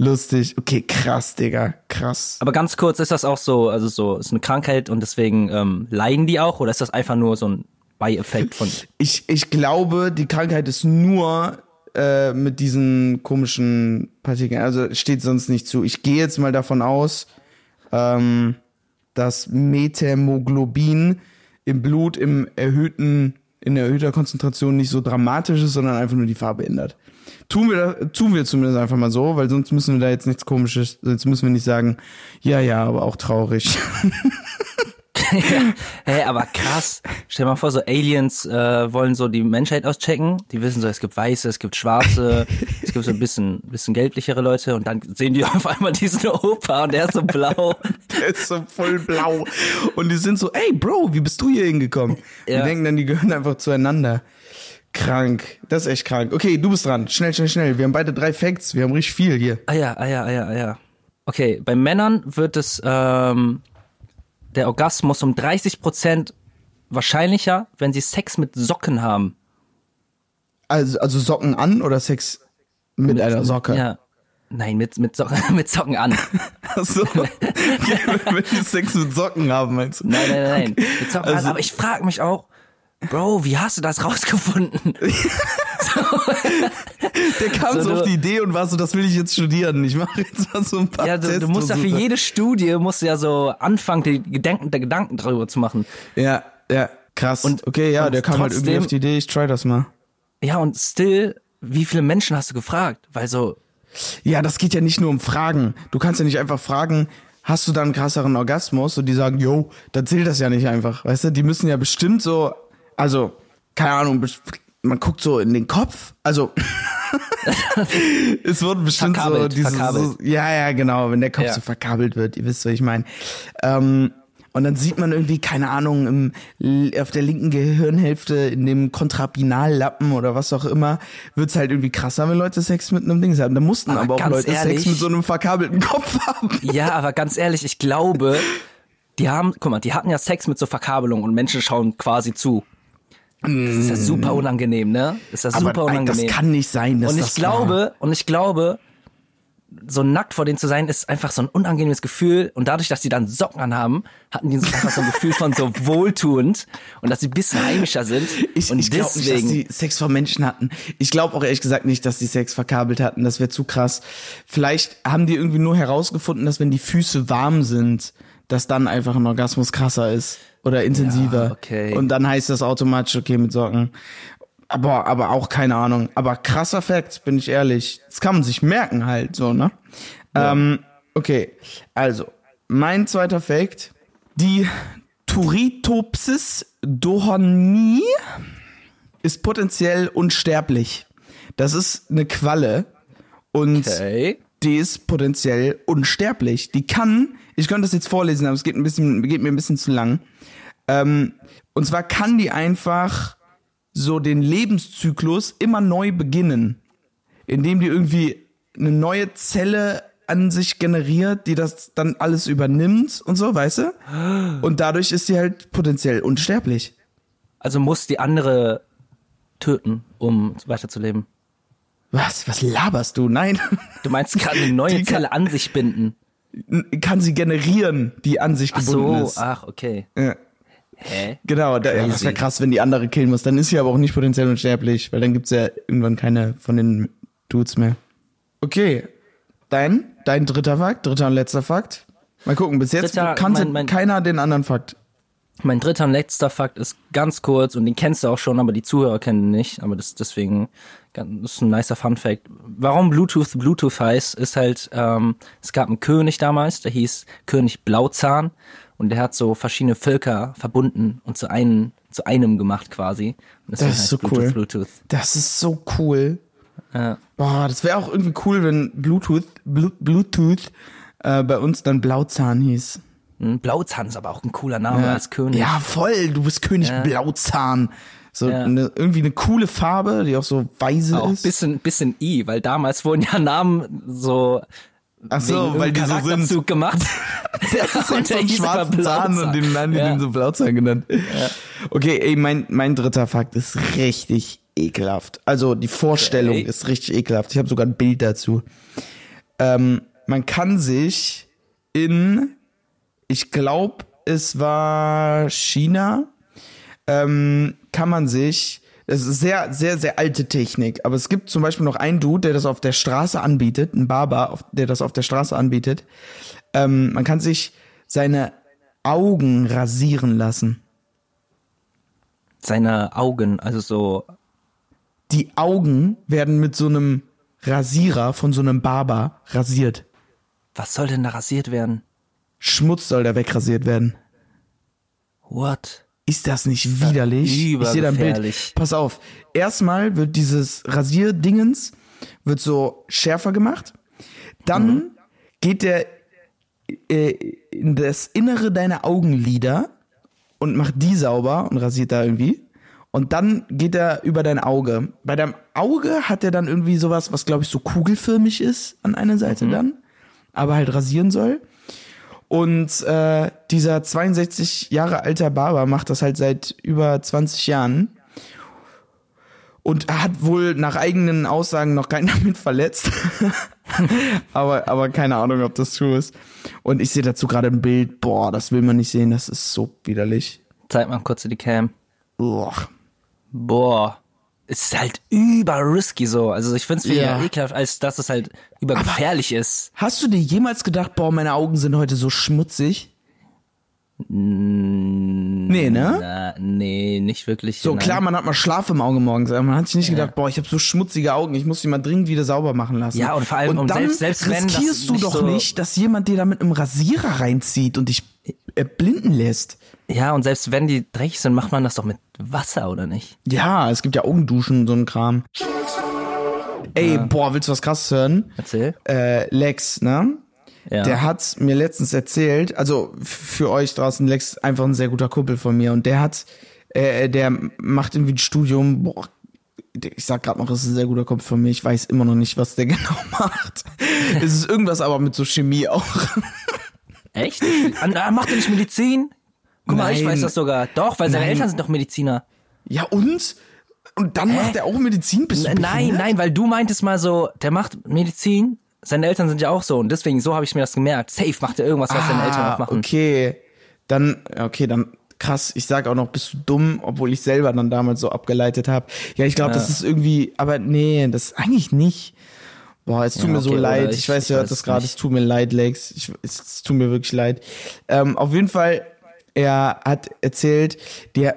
Lustig. Okay, krass, Digga. Krass. Aber ganz kurz, ist das auch so, also so, ist eine Krankheit und deswegen ähm, leiden die auch oder ist das einfach nur so ein Beieffekt von. Ich, ich glaube, die Krankheit ist nur äh, mit diesen komischen Partikeln. Also steht sonst nicht zu. Ich gehe jetzt mal davon aus, ähm, dass Methämoglobin im Blut im erhöhten, in erhöhter Konzentration nicht so dramatisch ist, sondern einfach nur die Farbe ändert. Tun wir, tun wir zumindest einfach mal so, weil sonst müssen wir da jetzt nichts komisches, sonst müssen wir nicht sagen, ja, ja, aber auch traurig. Hä, aber krass. Stell mal vor, so Aliens äh, wollen so die Menschheit auschecken. Die wissen so, es gibt Weiße, es gibt Schwarze, es gibt so ein bisschen, bisschen gelblichere Leute und dann sehen die auf einmal diesen Opa und der ist so blau. Der ist so voll blau. Und die sind so, ey Bro, wie bist du hier hingekommen? Ja. Die denken dann, die gehören einfach zueinander. Krank. Das ist echt krank. Okay, du bist dran. Schnell, schnell, schnell. Wir haben beide drei Facts. Wir haben richtig viel hier. Ah ja, ah ja, ah ja, ah ja. Okay, bei Männern wird es ähm, der Orgasmus um 30% wahrscheinlicher, wenn sie Sex mit Socken haben. Also, also Socken an oder Sex mit, einer Socke? Ja. Nein, mit, mit, Socken, mit Socken an. Ach so. Okay, wenn die Sex mit Socken haben, meinst du? Nein, nein, nein, nein. Mit Socken Also- an. Aber ich frage mich auch, Bro, wie hast du das rausgefunden? Der kam so, So, auf die Idee und war so, das will ich jetzt studieren. Ich mache jetzt mal so ein paar Ja, du, du musst ja für jede Studie, musst du ja so anfangen, die Gedanken, der Gedanken darüber zu machen. Ja, ja, krass. Und- okay, ja, und der kam halt irgendwie trotzdem- auf die Idee, ich try das mal. Ja, und still, wie viele Menschen hast du gefragt? Weil so, Ja, das geht ja nicht nur um Fragen. Du kannst ja nicht einfach fragen, hast du dann einen krasseren Orgasmus? Und die sagen, yo, dann zählt das ja nicht einfach. Weißt du, die müssen ja bestimmt so, also, keine Ahnung, man guckt so in den Kopf. Also, es wird bestimmt so Verkabelt, dieses, so, verkabelt. ja, ja, genau, wenn der Kopf Ja. so verkabelt wird, ihr wisst, was ich meine. Ähm, und dann sieht man irgendwie, keine Ahnung, im, auf der linken Gehirnhälfte, in dem Kontrapinallappen oder was auch immer, wird's halt irgendwie krasser, wenn Leute Sex mit einem Dings haben. Da mussten aber, Aber auch Leute Sex ehrlich- mit so einem verkabelten Kopf haben. ja, aber ganz ehrlich, ich glaube, die haben, guck mal, die hatten ja Sex mit so Verkabelung und Menschen schauen quasi zu. Das ist ja super unangenehm, ne? Das ist ja super Mm. aber unangenehm. das kann nicht sein, dass und ich das glaube, und ich glaube, so nackt vor denen zu sein, ist einfach so ein unangenehmes Gefühl. Und dadurch, dass die dann Socken anhaben, hatten die so einfach so ein Gefühl von so wohltuend und dass sie ein bisschen heimischer sind. Ich, und ich glaube nicht, dass die Sex vor Menschen hatten. Ich glaube auch ehrlich gesagt nicht, dass die Sex verkabelt hatten. Das wäre zu krass. Vielleicht haben die irgendwie nur herausgefunden, dass wenn die Füße warm sind, dass dann einfach ein Orgasmus krasser ist oder intensiver. Ja, okay. Und dann heißt das automatisch okay mit Socken. Aber, aber auch keine Ahnung. Aber krasser Fakt, bin ich ehrlich. Das kann man sich merken halt so, ne? Ähm, okay, also, mein zweiter Fakt. Die Turritopsis dohonii ist potenziell unsterblich. Das ist eine Qualle und okay. die ist potenziell unsterblich. Die kann, ich könnte das jetzt vorlesen, aber es geht ein bisschen, geht mir ein bisschen zu lang. Ähm, und zwar kann die einfach so den Lebenszyklus immer neu beginnen, indem die irgendwie eine neue Zelle an sich generiert, die das dann alles übernimmt und so, weißt du? Und dadurch ist sie halt potenziell unsterblich. Also muss die andere töten, um weiterzuleben. Was? Was laberst du? Nein. Du meinst gerade eine neue Die kann- Zelle an sich binden. Kann sie generieren, die an sich Ach gebunden so, ist. ach, okay. Ja. Hä? Genau, da, ja, das wäre krass, wenn die andere killen muss. Dann ist sie aber auch nicht potenziell unsterblich, weil dann gibt's ja irgendwann keine von den Dudes mehr. Okay, dein, dein dritter Fakt, dritter und letzter Fakt. Mal gucken, bis jetzt Dritter, kannte mein- mein- keiner den anderen Fakt. Mein dritter und letzter Fakt ist ganz kurz und den kennst du auch schon, aber die Zuhörer kennen ihn nicht. Aber das deswegen ganz- das ist ein nicer Fun Fact. Warum Bluetooth Bluetooth heißt, ist halt, ähm, es gab einen König damals, der hieß König Blauzahn und der hat so verschiedene Völker verbunden und zu einem zu einem gemacht quasi. Das ist so Bluetooth cool. Bluetooth. Das ist so cool. Ja. Boah, das wäre auch irgendwie cool, wenn Bluetooth, Blu Bluetooth äh, bei uns dann Blauzahn hieß. Hm, Blauzahn ist aber auch ein cooler Name als König. Ja, voll, du bist König Blauzahn. So Ja. eine, irgendwie eine coole Farbe, die auch so weise Auch ist. bisschen, bisschen I, weil damals wurden ja Namen so Ach so, weil die so sind. Gemacht. Das ist Und so der ein hieß schwarzen Zahn und den haben die Ja. den so Blauzahn genannt. Okay, ey, mein, mein dritter Fakt ist richtig ekelhaft. Also die Vorstellung Okay. ist richtig ekelhaft. Ich habe sogar ein Bild dazu. Ähm, man kann sich in, ich glaube, es war China, ähm, kann man sich, das ist sehr, sehr, sehr alte Technik, aber es gibt zum Beispiel noch einen Dude, der das auf der Straße anbietet, ein Barber, der das auf der Straße anbietet. Ähm, man kann sich seine Augen rasieren lassen. Seine Augen, also so, Die Augen werden mit so einem Rasierer von so einem Barber rasiert. was soll denn da rasiert werden? Schmutz soll da wegrasiert werden. What? Ist das nicht widerlich? Ich sehe da ein Bild. Pass auf. Erstmal wird dieses Rasierdingens wird so schärfer gemacht. Dann Mhm. geht der äh, in das Innere deiner Augenlider und macht die sauber und rasiert da irgendwie. Und dann geht er über dein Auge. Bei deinem Auge hat er dann irgendwie sowas, was glaube ich so kugelförmig ist an einer Seite Mhm. dann, aber halt rasieren soll. Und äh, dieser 62 Jahre alter Barber macht das halt seit über 20 Jahren. Und er hat wohl nach eigenen Aussagen noch keinen damit verletzt. aber, aber keine Ahnung, ob das true ist. Und ich sehe dazu gerade ein Bild. Boah, das will man nicht sehen. Das ist so widerlich. Zeig mal kurz in die Cam. Uah. Boah. Es ist halt über risky so. Also ich find's weniger Ja. ekelhaft, als dass es halt übergefährlich ist. Hast du dir jemals gedacht, boah, meine Augen sind heute so schmutzig? Nee, ne? Na, nee, nicht wirklich. So nein. klar, man hat mal Schlaf im Auge morgens, aber man hat sich nicht gedacht, boah, ich habe so schmutzige Augen, ich muss die mal dringend wieder sauber machen lassen. Ja, und vor allem, und dann selbst- selbst riskierst du doch so- nicht, dass jemand dir da mit einem Rasierer reinzieht und dich äh, blinden lässt. Ja, und selbst wenn die dreckig sind, macht man das doch mit Wasser, oder nicht? Ja, es gibt ja Augenduschen und so ein Kram. Ey, boah, willst du was krasses hören? Erzähl. Äh, Lex, ne? Ja. Der hat mir letztens erzählt, also für euch draußen, Lex ist einfach ein sehr guter Kumpel von mir und der hat, äh, der macht irgendwie ein Studium, boah, ich sag gerade noch, es ist ein sehr guter Kumpel von mir, ich weiß immer noch nicht, was der genau macht. es ist irgendwas aber mit so Chemie auch. Echt? An- ah, Macht er nicht Medizin? Guck mal, ich weiß das sogar. Doch, weil seine Nein. Eltern sind doch Mediziner. ja und? Und dann macht er auch Medizin? N- Nein, behindert? nein, weil du meintest mal so, der macht Medizin, seine Eltern sind ja auch so und deswegen, so habe ich mir das gemerkt. Safe macht er irgendwas, was seine Eltern auch machen. Ah, Okay, dann, okay, dann krass. Ich sag auch noch, bist du dumm, obwohl ich selber dann damals so abgeleitet habe. Ja, ich glaube, das ist irgendwie, aber nee, das ist eigentlich nicht. Boah, es tut Ja, mir so okay, oder leid. ich- Ich, weiß, ihr hört das gerade. Es tut mir leid, Lex. Ich, es, es tut mir wirklich leid. Ähm, auf jeden Fall, er hat erzählt, die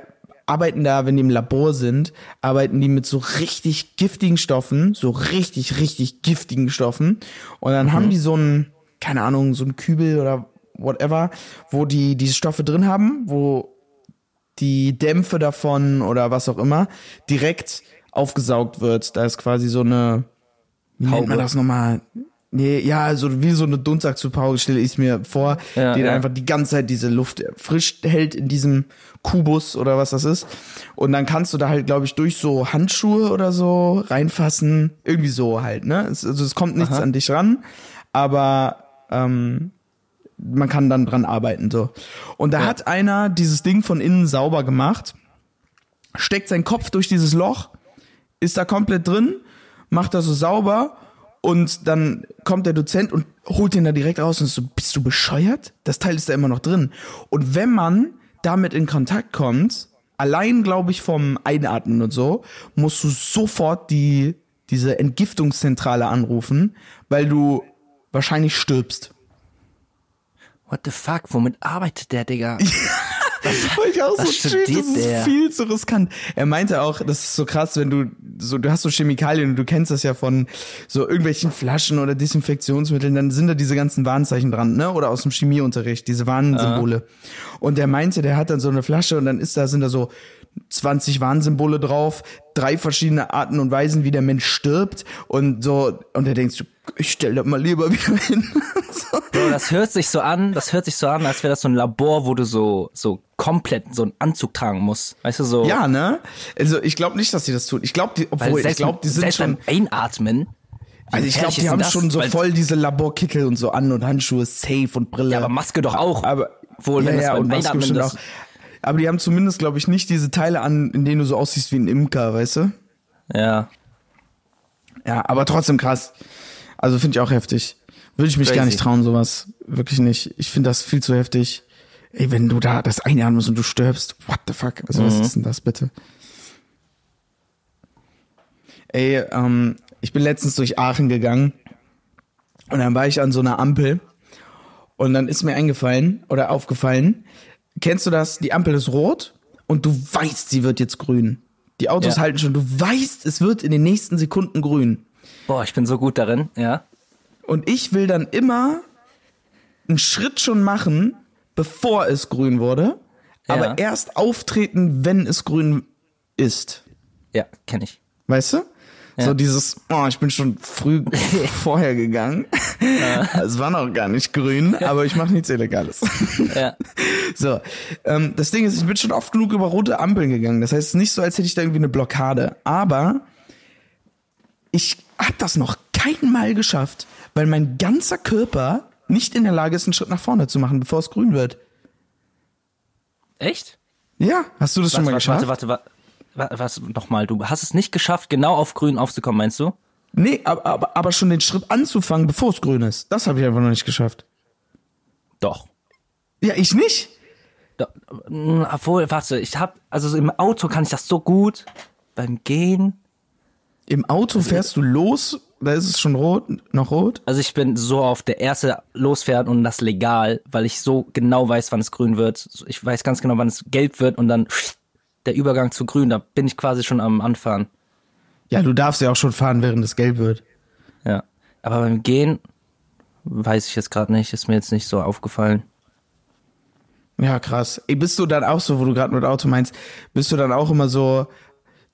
arbeiten da, wenn die im Labor sind, arbeiten die mit so richtig giftigen Stoffen, so richtig, richtig giftigen Stoffen. Und dann Mhm. haben die so ein, keine Ahnung, so ein Kübel oder whatever, wo die diese Stoffe drin haben, wo die Dämpfe davon oder was auch immer direkt aufgesaugt wird. Da ist quasi so eine, wie nennt man Haube. das nochmal? Nee, ja, so wie so eine Dunstabzugpause stelle ich es mir vor, Ja, die ja. einfach die ganze Zeit diese Luft frisch hält in diesem Kubus oder was das ist. Und dann kannst du da halt, glaube ich, durch so Handschuhe oder so reinfassen. Irgendwie so halt, ne? Es, also es kommt nichts an dich ran, aber ähm, man kann dann dran arbeiten so. Und da hat einer dieses Ding von innen sauber gemacht, steckt seinen Kopf durch dieses Loch, ist da komplett drin, macht das so sauber und dann kommt der Dozent und holt den da direkt raus und ist so, bist du bescheuert? Das Teil ist da immer noch drin. Und wenn man damit in Kontakt kommt, allein glaube ich vom Einatmen und so, musst du sofort die, diese Entgiftungszentrale anrufen, weil du wahrscheinlich stirbst. What the fuck? Womit arbeitet der, Digga? Weil ich auch so shit, das ist der? viel zu riskant. Er meinte auch, das ist so krass, wenn du so, du hast so Chemikalien und du kennst das ja von so irgendwelchen Flaschen oder Desinfektionsmitteln, dann sind da diese ganzen Warnzeichen dran, ne? Oder aus dem Chemieunterricht, diese Warnsymbole. Und der meinte, der hat dann so eine Flasche und dann ist da, sind da so 20 Warnsymbole drauf, drei verschiedene Arten und Weisen, wie der Mensch stirbt und so, und er denkt so, ich stell das mal lieber wieder hin. so. Bro, das hört sich so an, das hört sich so an, als wäre das so ein Labor, wo du so, so komplett so einen Anzug tragen musst. Weißt du, so. Ja, ne? Also ich glaube nicht, dass sie das tun. Ich glaube, die, obwohl ich selbst, glaube, die sind schon. Einatmen. Also ich glaube, die haben das? schon so voll diese Laborkittel und so an und Handschuhe safe und Brille. Ja, aber Maske doch auch. aber Wohl, wenn ja, das ja, beim und Maske bestimmt das- auch. Aber die haben zumindest, glaube ich, nicht diese Teile an, in denen du so aussiehst wie ein Imker, weißt du? Ja. Ja, aber trotzdem krass. Also finde ich auch heftig. Würde ich mich Crazy. gar nicht trauen, sowas. Wirklich nicht. Ich finde das viel zu heftig. Ey, wenn du da das einatmest und du stirbst, what the fuck? Also Mhm. was ist denn das bitte? Ey, ähm, ich bin letztens durch Aachen gegangen und dann war ich an so einer Ampel und dann ist mir eingefallen oder aufgefallen, kennst du das? Die Ampel ist rot und du weißt, sie wird jetzt grün. Die Autos Ja. halten schon, du weißt, es wird in den nächsten Sekunden grün. Boah, ich bin so gut darin, ja. Und ich will dann immer einen Schritt schon machen, bevor es grün wurde, aber Ja. erst auftreten, wenn es grün ist. Ja, kenne ich. Weißt du? Ja. So dieses, oh, ich bin schon früh vorher gegangen. Es war noch gar nicht grün, aber ich mache nichts Illegales. Ja. So, ähm, das Ding ist, ich bin schon oft genug über rote Ampeln gegangen. Das heißt, es ist nicht so, als hätte ich da irgendwie eine Blockade. Aber ich hab das noch kein Mal geschafft, weil mein ganzer Körper nicht in der Lage ist, einen Schritt nach vorne zu machen, bevor es grün wird. Echt? Ja, hast du das schon mal warte, geschafft? warte, warte, warte, was, nochmal, du hast es nicht geschafft, genau auf grün aufzukommen, meinst du? Nee, aber, aber, aber schon den Schritt anzufangen, bevor es grün ist. Das habe ich einfach noch nicht geschafft. Doch. Ja, ich nicht. Doch, mm, Obwohl, warte, ich hab, also so im Auto kann ich das so gut. Beim Gehen, Im Auto fährst du los, da ist es schon rot, noch rot. also ich bin so auf der erste losfährt und das legal, weil ich so genau weiß, wann es grün wird. Ich weiß ganz genau, wann es gelb wird und dann der Übergang zu grün, da bin ich quasi schon am Anfahren. Ja, du darfst ja auch schon fahren, während es gelb wird. Ja. Aber beim Gehen weiß ich jetzt gerade nicht, ist mir jetzt nicht so aufgefallen. Ja, krass. Bist du dann auch so, wo du gerade mit Auto meinst, bist du dann auch immer so,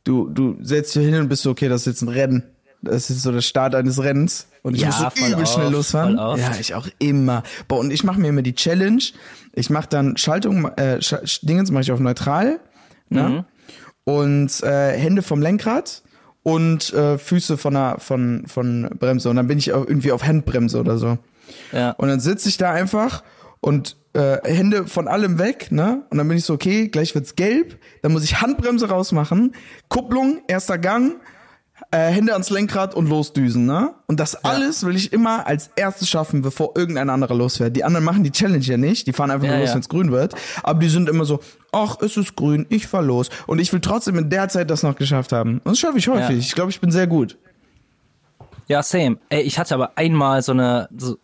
du, du setzt dich hin und bist so, okay, das ist jetzt ein Rennen. Das ist so der Start eines Rennens. Und ich Ja, muss so übel oft, schnell losfahren. Ja, ich auch immer. Boah, und ich mache mir immer die Challenge. Ich mache dann Schaltung, äh, Sch Dingens mache ich auf neutral. Ne? Und äh, Hände vom Lenkrad und äh, Füße von der von, von Bremse. Und dann bin ich auch irgendwie auf Handbremse oder so. Ja. Und dann sitze ich da einfach und äh, Hände von allem weg, ne? Und dann bin ich so, okay, gleich wird's gelb. Dann muss ich Handbremse rausmachen, Kupplung, erster Gang, äh, Hände ans Lenkrad und losdüsen, ne? Und das alles will ich immer als erstes schaffen, bevor irgendein anderer losfährt. Die anderen machen die Challenge ja nicht, die fahren einfach Ja, nur los, ja. wenn's grün wird. Aber die sind immer so, ach, es ist grün, ich fahr los. Und ich will trotzdem in der Zeit das noch geschafft haben. Und das schaffe ich häufig. Ja. Ich glaube, ich bin sehr gut. Ja, same. Ey, ich hatte aber einmal so eine, so,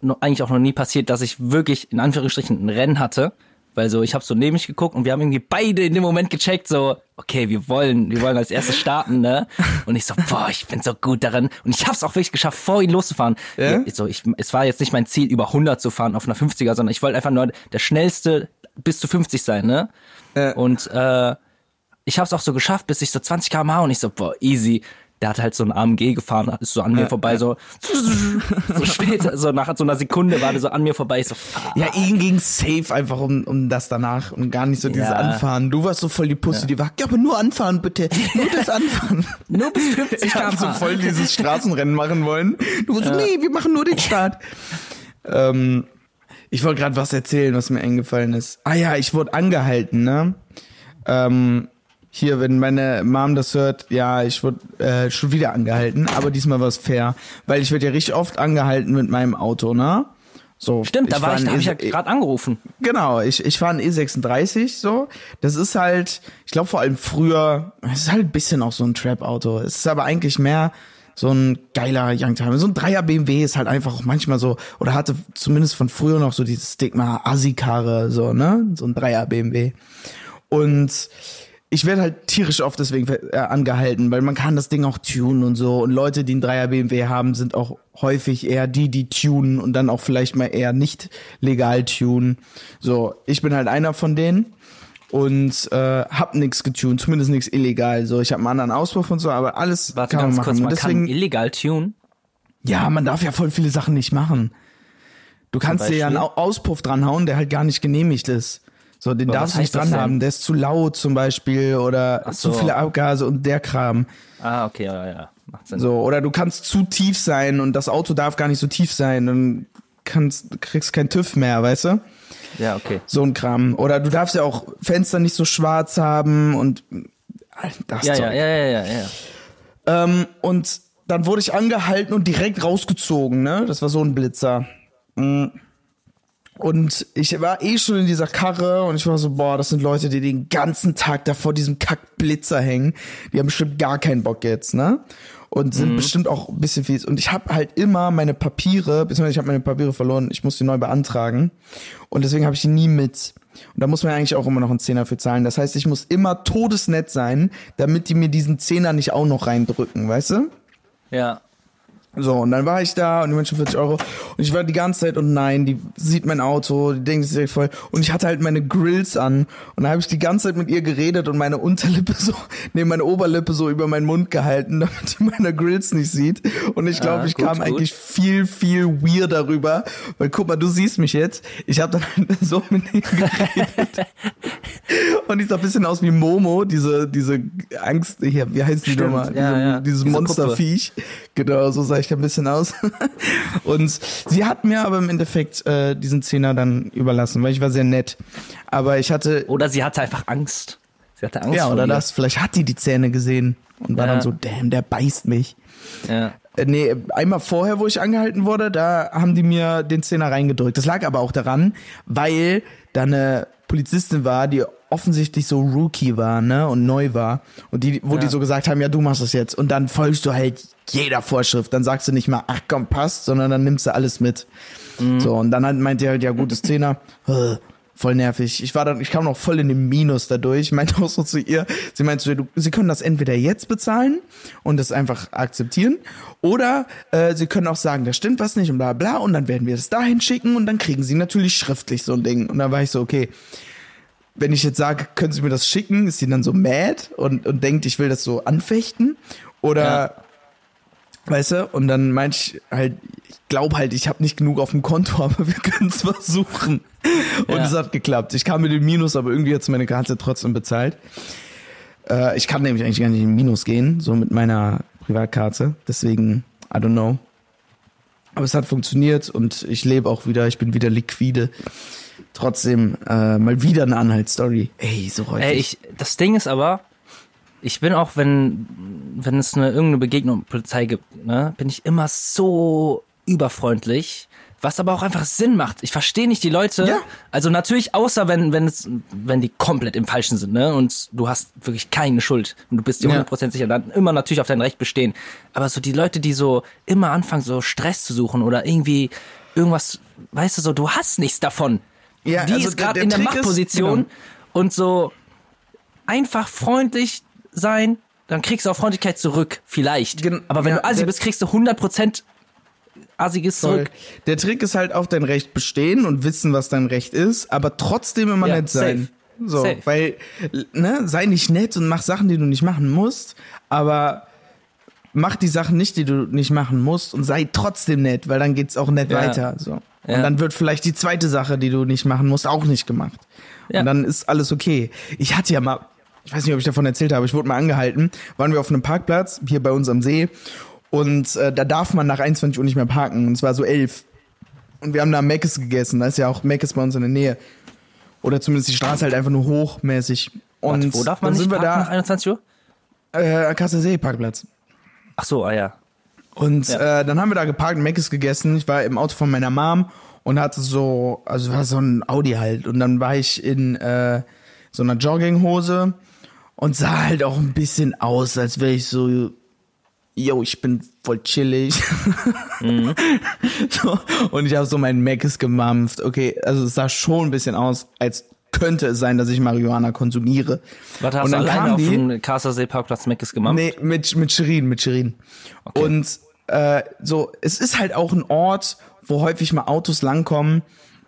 noch, eigentlich auch noch nie passiert, dass ich wirklich in Anführungsstrichen ein Rennen hatte. Weil so, ich habe so neben mich geguckt und wir haben irgendwie beide in dem Moment gecheckt, so, okay, wir wollen, wir wollen als erstes starten, ne? Und ich so, boah, ich bin so gut darin. Und ich hab's auch wirklich geschafft, vor ihn loszufahren. Ja? Ich So, ich, es war jetzt nicht mein Ziel, über 100 zu fahren auf einer 50er, sondern ich wollte einfach nur der schnellste bis zu 50 sein, ne? Ja. Und äh, ich hab's auch so geschafft, bis ich so 20 km/h und ich so, boah, easy. Der hat halt so ein AMG gefahren, ist so an mir vorbei, so, so später, so nach so einer Sekunde war der so an mir vorbei, ich so, fuck. Ja, ihm ging's safe einfach um, um das danach und gar nicht so dieses Ja. Anfahren. Du warst so voll die Pussy, die war, ja, aber nur anfahren bitte, nur das Anfahren. nur bis 50 Ich hab so km/h. voll dieses Straßenrennen machen wollen. Du warst so, nee, wir machen nur den Start. ähm, ich wollte gerade was erzählen, was mir eingefallen ist. Ah ja, ich wurde angehalten, ne? Ähm, hier, wenn meine Mom das hört, ja, ich wurde äh, schon wieder angehalten, aber diesmal war es fair, weil ich werde ja richtig oft angehalten mit meinem Auto, ne? So, Stimmt, da war ich, da ein habe ich ja E- gerade angerufen. Genau, ich, ich fahre einen E36 so. Das ist halt, ich glaube vor allem früher, es ist halt ein bisschen auch so ein Trap-Auto. Es ist aber eigentlich mehr so ein geiler Youngtimer. So ein Dreier BMW ist halt einfach auch manchmal so, oder hatte zumindest von früher noch so dieses Stigma Assi-Karre, so, ne? So ein Dreier BMW. Und ich werde halt tierisch oft deswegen äh, angehalten, weil man kann das Ding auch tunen und so. Und Leute, die einen Dreier BMW haben, sind auch häufig eher die, die tunen und dann auch vielleicht mal eher nicht legal tunen. So, ich bin halt einer von denen und äh, hab nix getuned, zumindest nichts illegal. So, ich habe einen anderen Auspuff und so, aber alles Warte kann man ganz machen. kurz, man deswegen, kann illegal tunen. ja, man darf ja voll viele Sachen nicht machen. Du kannst dir ja einen Auspuff dranhauen, der halt gar nicht genehmigt ist. So, den Aber darfst du nicht dran haben. Der ist zu laut zum Beispiel oder Ach zu so. viele Abgase und der Kram. Ah, okay, ja, ja. Macht Sinn. So, oder du kannst zu tief sein und das Auto darf gar nicht so tief sein. Dann kannst, kriegst kein TÜV mehr, weißt du? Ja, okay. So ein Kram. Oder du darfst ja auch Fenster nicht so schwarz haben und das Ja, Zeug. ja, ja, ja, ja, ja. Ähm, und dann wurde ich angehalten und direkt rausgezogen, ne? Das war so ein Blitzer. Mm. Und ich war eh schon in dieser Karre und ich war so, boah, das sind Leute, die den ganzen Tag da vor diesem Kackblitzer hängen. Die haben bestimmt gar keinen Bock jetzt, ne? Und sind bestimmt auch ein bisschen fies. Und ich habe halt immer meine Papiere, beziehungsweise ich habe meine Papiere verloren, ich muss die neu beantragen. Und deswegen habe ich die nie mit. Und da muss man eigentlich auch immer noch einen Zehner für zahlen. Das heißt, ich muss immer todesnett sein, damit die mir diesen Zehner nicht auch noch reindrücken, weißt du? Ja. So, und dann war ich da und die Menschen 40 Euro. Und ich war die ganze Zeit, und nein, die sieht mein Auto, die denkt, direkt voll. Und ich hatte halt meine Grills an. Und da habe ich die ganze Zeit mit ihr geredet und meine Unterlippe so, nee, meine Oberlippe so über meinen Mund gehalten, damit die meine Grills nicht sieht. Und ich glaube, Ah, ich gut, kam gut. eigentlich viel, viel weird darüber. Weil guck mal, du siehst mich jetzt. Ich habe dann halt so mit ihr geredet. und ich sah ein bisschen aus wie Momo, diese, diese Angst, hier, wie heißt die nochmal? ja, Diese- ja. Dieses Diese Monsterviech. Genau, so sah ich da ein bisschen aus. Und sie hat mir aber im Endeffekt äh, diesen Zehner dann überlassen, weil ich war sehr nett. Aber ich hatte, Oder sie hatte einfach Angst. Sie hatte Angst ja, oder dir. das, vielleicht hat die die Zähne gesehen und war Ja. dann so, damn, der beißt mich. Ja. Äh, nee, einmal vorher, wo ich angehalten wurde, da haben die mir den Zehner reingedrückt. Das lag aber auch daran, weil da eine Polizistin war, die offensichtlich so Rookie war, ne, und neu war. Und die, wo Ja. die so gesagt haben, ja, du machst das jetzt. Und dann folgst du halt jeder Vorschrift. Dann sagst du nicht mal, ach komm, passt, sondern dann nimmst du alles mit. So, und dann halt meint die halt, ja, gutes Zehner. Äh, Voll nervig. Ich war dann, ich kam noch voll in den Minus dadurch. Ich meinte auch so zu ihr, sie meinte zu ihr, du, sie können das entweder jetzt bezahlen und das einfach akzeptieren, oder äh, sie können auch sagen, da stimmt was nicht und bla bla, und dann werden wir das dahin schicken und dann kriegen sie natürlich schriftlich so ein Ding. Und dann war ich so, okay, wenn ich jetzt sage, können Sie mir das schicken, ist sie dann so mad und, und denkt, ich will das so anfechten? Oder, Ja. Weißt du, und dann meinte ich halt, ich glaube halt, ich habe nicht genug auf dem Konto, aber wir können es versuchen. Und Ja. es hat geklappt. Ich kam mit dem Minus, aber irgendwie hat meine Karte trotzdem bezahlt. Äh, ich kann nämlich eigentlich gar nicht in den Minus gehen, so mit meiner Privatkarte. Deswegen, I don't know. Aber es hat funktioniert und ich lebe auch wieder, ich bin wieder liquide. Trotzdem äh, mal wieder eine Anhaltsstory. Ey, so häufig. Ey, ich, das Ding ist aber, ich bin auch, wenn, wenn es eine, irgendeine Begegnung mit Polizei gibt, ne, bin ich immer so überfreundlich, was aber auch einfach Sinn macht. Ich verstehe nicht die Leute. Ja. Also natürlich, außer wenn, wenn es, wenn die komplett im Falschen sind, ne, und du hast wirklich keine Schuld und du bist dir Ja. 100% sicher, dann immer natürlich auf dein Recht bestehen. Aber so die Leute, die so immer anfangen, so Stress zu suchen oder irgendwie irgendwas, weißt du, so, du hast nichts davon. Ja, die also ist gerade in der Trick ist- Machtposition genau. und so einfach freundlich sein, dann kriegst du auch Freundlichkeit zurück, vielleicht. Gen- Aber wenn ja, du Assi bist, kriegst du 100% Assiges Voll. zurück. Der Trick ist halt auf dein Recht bestehen und wissen, was dein Recht ist, aber trotzdem immer Ja, nett sein. safe. So, Safe. weil, ne, sei nicht nett und mach Sachen, die du nicht machen musst, aber mach die Sachen nicht, die du nicht machen musst und sei trotzdem nett, weil dann geht's auch nett Ja. weiter. So. Und Ja. dann wird vielleicht die zweite Sache, die du nicht machen musst, auch nicht gemacht. Ja. Und dann ist alles okay. Ich hatte ja mal, ich weiß nicht, ob ich davon erzählt habe, ich wurde mal angehalten, waren wir auf einem Parkplatz hier bei uns am See und äh, da darf man nach 21 Uhr nicht mehr parken und es war so elf. Und wir haben da Meckes gegessen, da ist ja auch Meckes bei uns in der Nähe. Oder zumindest die Straße halt einfach nur hochmäßig. Und Warte, wo darf man dann nicht sind wir parken nach da, 21 Uhr? äh, Kassel Parkplatz. Ach so, ah ja. Und Ja. äh, dann haben wir da geparkt, Meckes gegessen. Ich war im Auto von meiner Mom und hatte so, also war so ein Audi halt. Und dann war ich in äh, so einer Jogginghose und sah halt auch ein bisschen aus, als wäre ich so, yo, ich bin voll chillig. so, und ich habe so meinen Meckes gemampft. Okay, also es sah schon ein bisschen aus, als könnte es sein, dass ich Marihuana konsumiere. Warte, hast und du dann alleine kam auf dem Kassersee Parkplatz Meckes gemacht? Nee, mit, mit Shirin, mit Shirin. Und äh, so, es ist halt auch ein Ort, wo häufig mal Autos langkommen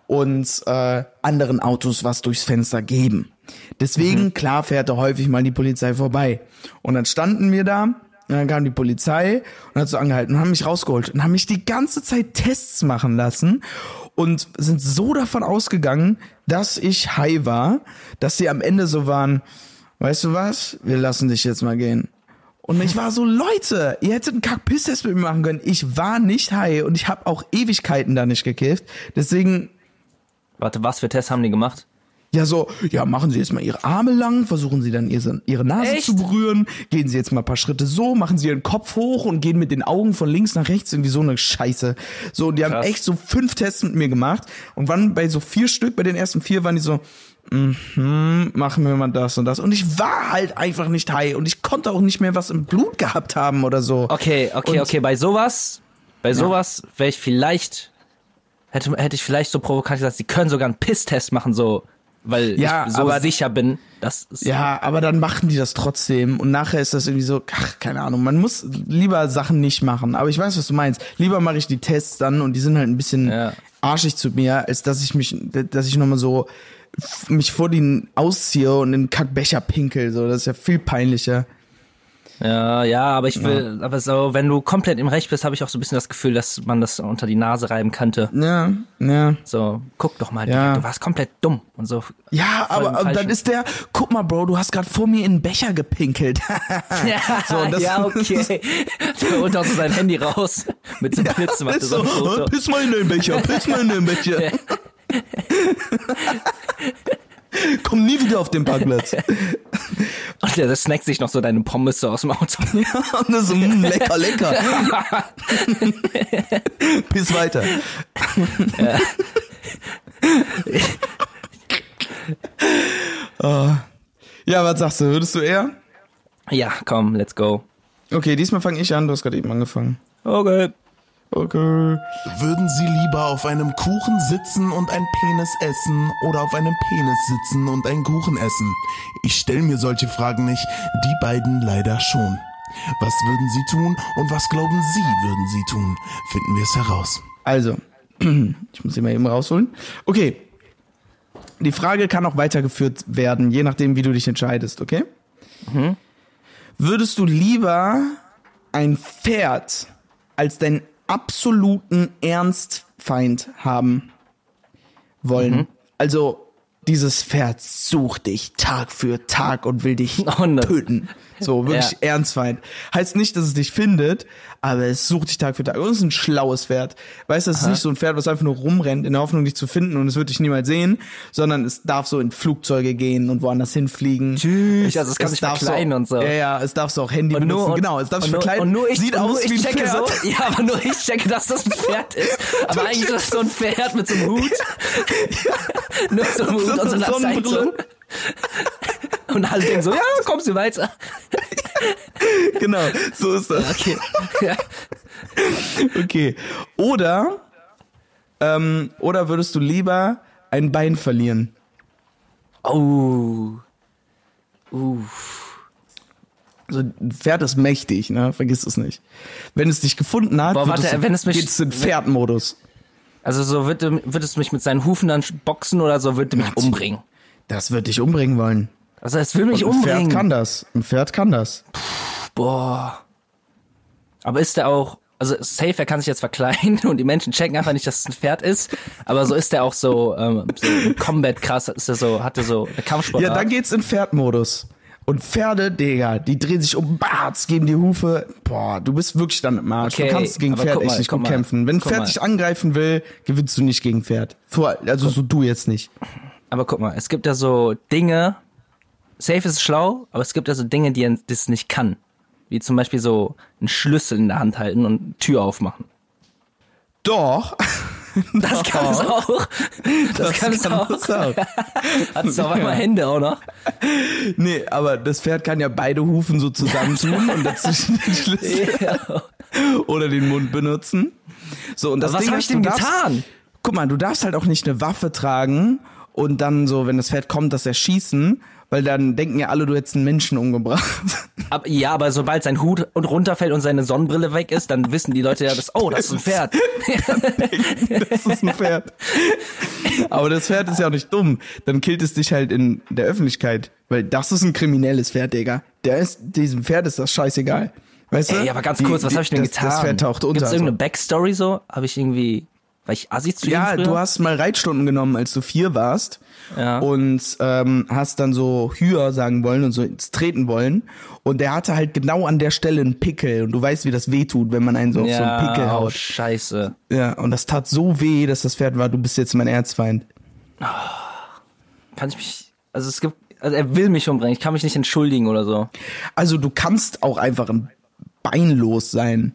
und äh, anderen Autos was durchs Fenster geben. Deswegen, klar, fährt da häufig mal die Polizei vorbei. Und dann standen wir da, und dann kam die Polizei und hat so angehalten und haben mich rausgeholt und haben mich die ganze Zeit Tests machen lassen und sind so davon ausgegangen, dass ich high war, dass sie am Ende so waren, weißt du was, wir lassen dich jetzt mal gehen. Und ich war so, Leute, ihr hättet einen Kack-Piss-Test mit mir machen können. Ich war nicht high und ich habe auch Ewigkeiten da nicht gekifft. Deswegen, Warte, was für Tests haben die gemacht? Ja so, ja, machen Sie jetzt mal Ihre Arme lang, versuchen Sie dann ihre, ihre Nase Echt? zu berühren, gehen Sie jetzt mal ein paar Schritte so, machen Sie Ihren Kopf hoch und gehen mit den Augen von links nach rechts, irgendwie so eine Scheiße. So, und die haben Krass. echt so fünf Tests mit mir gemacht und waren bei so vier Stück, bei den ersten vier waren die so, mhm, machen wir mal das und das. Und ich war halt einfach nicht high und ich konnte auch nicht mehr was im Blut gehabt haben oder so. Okay, okay, Und- okay, bei sowas, bei sowas wäre ich vielleicht, hätte, hätte ich vielleicht so provokant gesagt, sie können sogar einen Pisstest machen, so, weil Ja, ich so aber- sicher bin, dass es, Ja, aber dann machen die das trotzdem und nachher ist das irgendwie so, ach, keine Ahnung, man muss lieber Sachen nicht machen. Aber ich weiß, was du meinst. Lieber mache ich die Tests dann und die sind halt ein bisschen Ja. arschig zu mir, als dass ich mich, dass ich nochmal so f- mich vor den ausziehe und in den Kackbecher pinkel. So, das ist ja viel peinlicher. Ja, ja, aber ich will, aber so, wenn du komplett im Recht bist, habe ich auch so ein bisschen das Gefühl, dass man das unter die Nase reiben könnte. Ja, ja. So, guck doch mal, Ja. Du warst komplett dumm und so. Ja, aber aber dann ist der, guck mal, Bro, du hast gerade vor mir in den Becher gepinkelt. Ja, So, und ja, okay. Holt auch so sein Handy raus mit so Blitz macht er ist so so, piss mal in den Becher, piss mal in den Becher. Komm nie wieder auf den Parkplatz. Und der, der snackt sich noch so deine Pommes so aus dem Auto. Ja, und das so, mm, lecker, lecker. Bis weiter. oh. Ja, was sagst du? Würdest du eher? Ja, komm, let's go. Okay, diesmal fange ich an. Du hast gerade eben angefangen. Okay. Okay. Würden Sie lieber auf einem Kuchen sitzen und ein Penis essen oder auf einem Penis sitzen und einen Kuchen essen? Ich stelle mir solche Fragen nicht, die beiden leider schon. Was würden Sie tun und was glauben Sie würden Sie tun? Finden wir es heraus. Also, ich muss sie mal eben rausholen. Okay. Die Frage kann auch weitergeführt werden, je nachdem, wie du dich entscheidest, okay? Würdest du lieber ein Pferd als deinen absoluten Ernstfeind haben wollen? Also, dieses Pferd sucht dich Tag für Tag und will dich Oh, ne. töten. So, wirklich Ja. Ernstfeind. Heißt nicht, dass es dich findet, aber es sucht dich Tag für Tag. Und es ist ein schlaues Pferd. Weißt du, es ist nicht so ein Pferd, was einfach nur rumrennt in der Hoffnung, dich zu finden und es wird dich niemals sehen, sondern es darf so in Flugzeuge gehen und woanders hinfliegen. Tschüss. Also es kann sich darf verkleiden und so. Ja, ja, es darf so auch Handy Und benutzen. nur, genau, es darf sich verkleiden. Und nur ich, Sieht aus ich wie ein checke Pferd. so, ja, aber nur ich checke, dass das ein Pferd ist. Aber eigentlich ist das so ein Pferd mit so einem Hut. Nur so einem Hut So und so eine einer Sonnenbrille. Zeitung. Und alle denken so, ja, kommst du weiter. Genau, so ist das. Okay. Okay. Oder, ähm, oder würdest du lieber ein Bein verlieren? Oh. Uff. Also ein Pferd ist mächtig, ne? Vergiss es nicht. Wenn es dich gefunden hat, Boah, warte, es, wenn es mich- geht's in Pferdmodus. Also so wird, wird es mich mit seinen Hufen dann boxen oder so wird er mich umbringen. Das wird dich umbringen wollen. Also es will mich ein umbringen. Pferd kann das. Ein Pferd kann das. Boah. Aber ist der auch, also safe, er kann sich jetzt verkleiden und die Menschen checken einfach nicht, dass es ein Pferd ist. Aber so ist der auch so, ähm, so Combat krass, ist er so, hatte so eine Kampfsport. Ja, dann geht's in Pferdmodus. Und Pferde, Digga, die drehen sich um, Barts, geben die Hufe. Boah, du bist wirklich dann im Arsch. Okay, du kannst gegen Pferd guck echt mal, nicht gut mal, kämpfen. Wenn ein Pferd mal. dich angreifen will, gewinnst du nicht gegen Pferd. Also so du jetzt nicht. Aber guck mal, es gibt ja so Dinge, safe ist schlau, aber es gibt also Dinge, die er das nicht kann. Wie zum Beispiel so einen Schlüssel in der Hand halten und Tür aufmachen. Doch. Das kann es auch. Das, kann es auch. das auch. Hat es auf einmal Hände auch noch. Nee, aber das Pferd kann ja beide Hufen so zusammentun und dazwischen den Schlüssel oder den Mund benutzen. So, und das Aber was Ding hab ist, ich denn getan? Guck mal, du darfst halt auch nicht eine Waffe tragen und dann so, wenn das Pferd kommt, das erschießen, weil dann denken ja alle, du hättest einen Menschen umgebracht. Aber, ja, aber sobald sein Hut und runterfällt und seine Sonnenbrille weg ist, dann wissen die Leute ja, dass, oh, das ist ein Pferd. das ist ein Pferd. Aber das Pferd ist ja auch nicht dumm. Dann killt es dich halt in der Öffentlichkeit. Weil das ist ein kriminelles Pferd, Digga. Der ist, diesem Pferd ist das scheißegal. Weißt du? Ey, aber ganz Die- kurz, was die- habe ich denn das, getan? Das Pferd taucht unter. Gibt's irgendeine Backstory so? Habe ich irgendwie, war ich assi zu ja, du hast mal Reitstunden genommen, als du vier warst. Ja. Und ähm, hast dann so Hür sagen wollen und so ins Treten wollen. Und der hatte halt genau an der Stelle einen Pickel. Und du weißt, wie das weh tut, wenn man einen so auf so einen Pickel oh, haut. scheiße. Ja, und das tat so weh, dass das Pferd war, du bist jetzt mein Erzfeind. Kann ich mich, also es gibt, also er will mich umbringen, ich kann mich nicht entschuldigen oder so. Also du kannst auch einfach ein Bein los sein.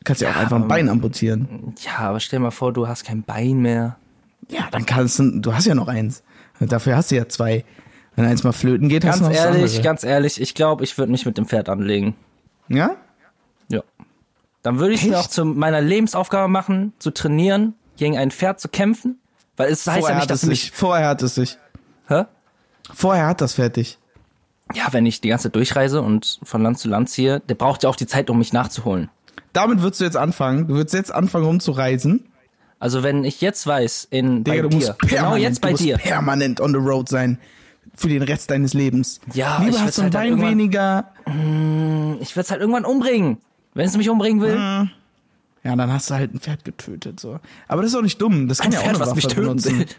Du kannst ja, auch einfach ein Bein amputieren. Ja, aber stell mal vor, du hast kein Bein mehr. Ja, dann kannst du, du hast ja noch eins. Dafür hast du ja zwei. Wenn eins mal flöten geht, hast Ganz du noch das ehrlich, andere. ganz ehrlich, ich glaube, ich würde mich mit dem Pferd anlegen. Ja? Ja. Dann würde ich es mir auch zu meiner Lebensaufgabe machen, zu trainieren, gegen ein Pferd zu kämpfen. Weil es heißt Vorher ja hat nicht, es dass mich. Vorher hat es sich. Hä? Vorher hat das fertig. Ja, wenn ich die ganze Zeit durchreise und von Land zu Land ziehe, der braucht ja auch die Zeit, um mich nachzuholen. Damit würdest du jetzt anfangen. Du würdest jetzt anfangen rumzureisen. Also wenn ich jetzt weiß, in Digga, bei du dir, genau jetzt bei du musst dir, permanent on the road sein. Für den Rest deines Lebens. Ja, Lieber ich hast du ein halt Bein irgendwann- weniger. ich werde es halt irgendwann umbringen. Wenn es mich umbringen will, Ja, dann hast du halt ein Pferd getötet, so. Aber das ist auch nicht dumm. Das kann ein ja auch Pferd, eine was mich töten will.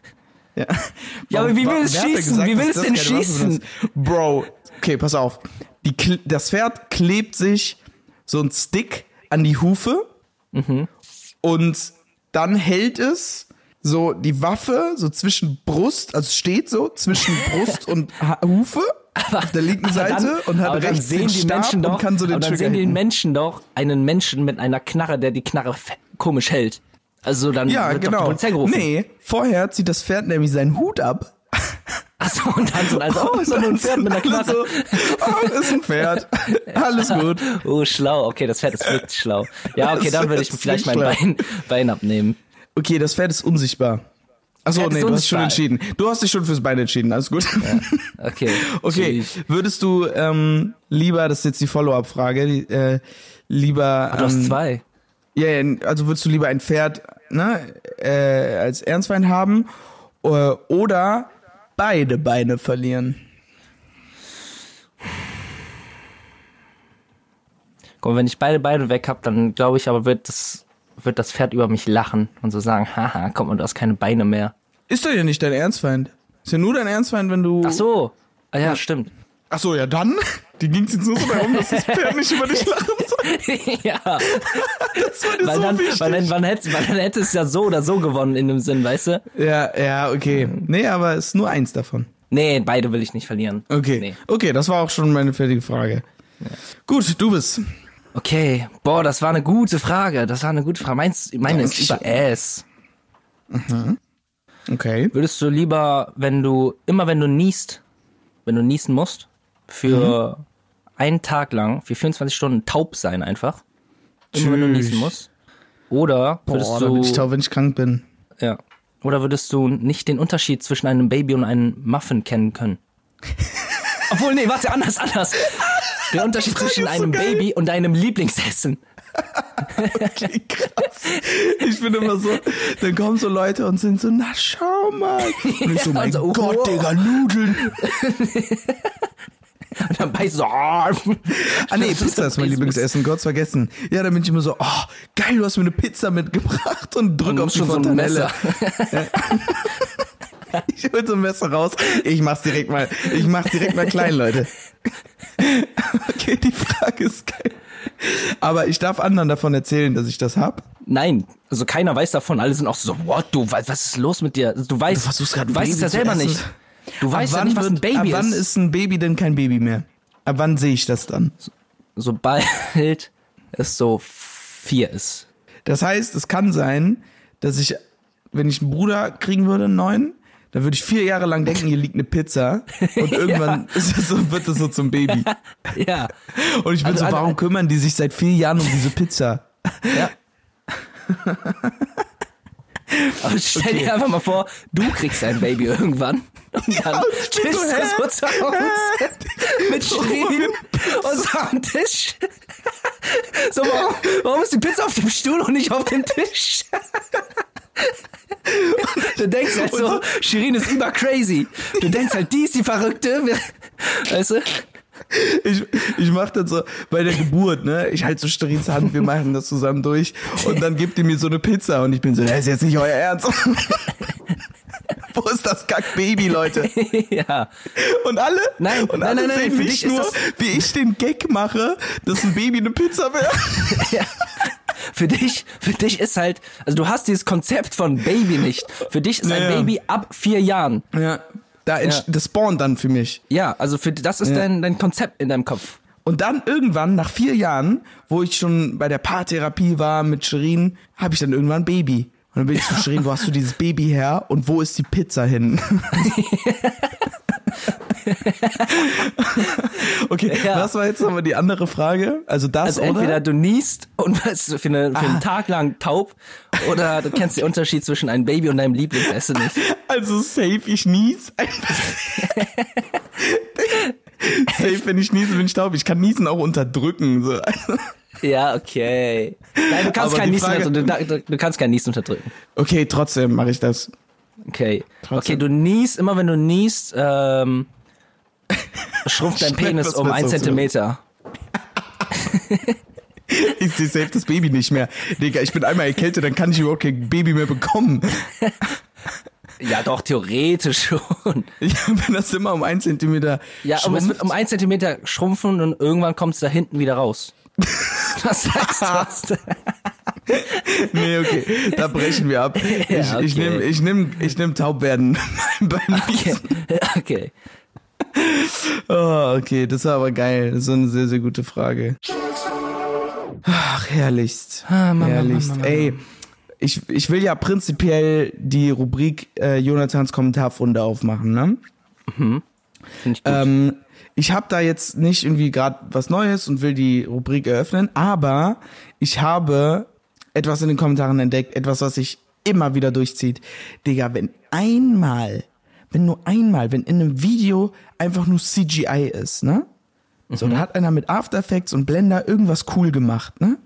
Ja, Ja, aber wie will es schießen? Wie will es denn schießen? Bro, okay, pass auf. Die, das Pferd klebt sich so ein Stick an die Hufe Mhm. und dann hält es so die Waffe so zwischen Brust, also steht so zwischen Brust und Hufe auf der linken Aber Seite und hat aber dann rechts sehen den die Stab Menschen doch, und kann so den aber dann Trigger sehen die. Menschen doch einen Menschen mit einer Knarre, der die Knarre komisch hält. Also dann Ja, wird doch die genau. Polizei gerufen. Nee, vorher zieht das Pferd nämlich seinen Hut ab. Achso, und dann sind also, oh, ist doch nur ein Pferd mit einer Knarre. so, oh, ist ein Pferd. Alles gut. Oh, schlau. Okay, das Pferd ist wirklich schlau. Ja, okay, dann würde ich vielleicht mein Bein, Bein abnehmen. Okay, das Pferd ist unsichtbar. Achso, nee, du hast dich schon entschieden. Du hast dich schon fürs Bein entschieden, alles gut. Okay. Okay, Tschüss. würdest du ähm, lieber, das ist jetzt die Follow-up-Frage, äh, lieber... Du hast ähm, zwei. Ja, ja, also würdest du lieber ein Pferd ne, äh, als Ernstfeind haben äh, oder beide Beine verlieren? Guck, mal, wenn ich beide Beine weg habe, dann glaube ich aber wird das, wird das Pferd über mich lachen und so sagen, haha, komm, und du hast keine Beine mehr. Ist doch ja nicht dein Ernstfeind. Ist ja nur dein Ernstfeind, wenn du... Ach so. Ah ja, stimmt. Ach so, ja dann? Die ging jetzt nur so darum, dass das Pferd nicht über dich lachen soll. ja. Das war dir Weil so dann, wichtig. weil, dann, hätte, weil dann hätte es ja so oder so gewonnen in dem Sinn, weißt du? Ja, ja, okay. Nee, aber es ist nur eins davon. Nee, beide will ich nicht verlieren. Okay. Nee. Okay, das war auch schon meine fertige Frage. Gut, du bist. Okay, boah, das war eine gute Frage. Das war eine gute Frage. Meins, meine ist über S. Okay. Würdest du lieber, wenn du, immer wenn du niest, wenn du niesen musst, für einen Tag lang, für 24 Stunden taub sein einfach? Immer wenn du niesen musst? Oder würdest Boah, da bin ich du, taub, wenn ich krank bin. ja, oder würdest du nicht den Unterschied zwischen einem Baby und einem Muffin kennen können? Obwohl, nee, warte, anders, anders. Der Unterschied zwischen so einem geil. Baby und deinem Lieblingsessen. Okay, krass. Ich bin immer so, dann kommen so Leute und sind so, na schau mal. Und ich so, mein Also, oh. Gott, Digga, Nudeln. Und dann beißt du so, ah, Ah nee, Pizza ist mein Lieblingsessen, Gott vergessen. Ja, dann bin ich immer so, oh, geil, du hast mir eine Pizza mitgebracht und drück Du auf die schon so ein Fontanelle. Messer. Ich hol so ein Messer raus. Ich mach's direkt mal, ich mach's direkt mal klein, Leute. Okay, die Frage ist geil. Aber ich darf anderen davon erzählen, dass ich das hab. Nein, also keiner weiß davon. Alle sind auch so, what, du, was ist los mit dir? Du weißt, Du versuchst weißt es ja selber nicht. Du weißt ja wann nicht, was ein Baby ab wann ist. ist ein Baby denn kein Baby mehr? Ab wann sehe ich das dann? Sobald es so vier ist. Das heißt, es kann sein, dass ich, wenn ich einen Bruder kriegen würde, einen neuen, dann würde ich vier Jahre lang denken, hier liegt eine Pizza und irgendwann ist es so, wird es so zum Baby. Ja. Und ich bin Also, so, also- warum kümmern die sich seit vier Jahren um diese Pizza? Ja. Aber stell dir einfach mal vor, du kriegst ein Baby irgendwann. Und dann ich bin bist so, du hä? so zu Hause mit Schrieben und so am Tisch. So, warum, warum ist die Pizza auf dem Stuhl und nicht auf dem Tisch? Du denkst halt so, Shirin ist über crazy. Du denkst halt, die ist die Verrückte. Weißt du? Ich, ich mach das so bei der Geburt, ne? Ich halte so Sterins Hand, wir machen das zusammen durch und dann gibt die mir so eine Pizza und ich bin so, das ist jetzt nicht euer Ernst. Wo ist das Kack-Baby, Leute? Ja. Und alle? Nein, und nein, alle nein, nein, sehen für mich dich ist nur, wie ich den Gag mache, dass ein Baby eine Pizza wäre. Ja. Für dich, für dich ist halt, also du hast dieses Konzept von Baby nicht. Für dich ist ein Ja, ja. Baby ab vier Jahren. Ja. Da Ja. Das spawnt dann für mich. Ja, also für das ist Ja. dein, dein Konzept in deinem Kopf. Und dann irgendwann, nach vier Jahren, wo ich schon bei der Paartherapie war mit Shirin, habe ich dann irgendwann ein Baby. Und dann bin ich zu Shirin, wo hast du dieses Baby her und wo ist die Pizza hin? okay, Ja. was war jetzt nochmal die andere Frage? Also das Also oder? entweder du niest und wirst für, eine, für einen Tag lang taub oder du kennst den Unterschied zwischen einem Baby und deinem Lieblingsessen nicht. Also safe, ich nies. safe, wenn ich niese, bin ich taub. Ich kann Niesen auch unterdrücken. So. Ja, okay. Nein, du kannst kein Niesen, Frage- also, du, du, du kannst kein Niesen unterdrücken. Okay, trotzdem mache ich das. Okay. Trotzdem. Okay, du niest, immer wenn du niest, ähm, schrumpft dein Penis um ein Zentimeter. Ich sehe safe das Baby nicht mehr. Digga, ich bin einmal erkältet, dann kann ich überhaupt kein Baby mehr bekommen. Ja, doch, theoretisch schon. Ja, wenn das immer um ein Zentimeter Ja, aber es wird schrumpft. um ein Zentimeter schrumpfen und irgendwann kommt es da hinten wieder raus. Das heißt, was? Nee, okay, da brechen wir ab. Ich, Ja, ich okay. nehme ich nehm, ich nehm Taubwerden beim Okay. Okay. Oh, okay, das war aber geil. Das ist so eine sehr, sehr gute Frage. Ach, herrlichst. Ah, Mama, herrlichst. Mama, Mama. Ey, ich, ich will ja prinzipiell die Rubrik äh, Jonathans Kommentarfunde aufmachen, ne? Finde ich gut. Ähm, ich habe da jetzt nicht irgendwie gerade was Neues und will die Rubrik eröffnen, aber ich habe etwas in den Kommentaren entdeckt, etwas, was sich immer wieder durchzieht. Digga, wenn einmal, wenn nur einmal, wenn in einem Video einfach nur CGI ist, ne? So, da hat einer mit After Effects und Blender irgendwas cool gemacht, ne?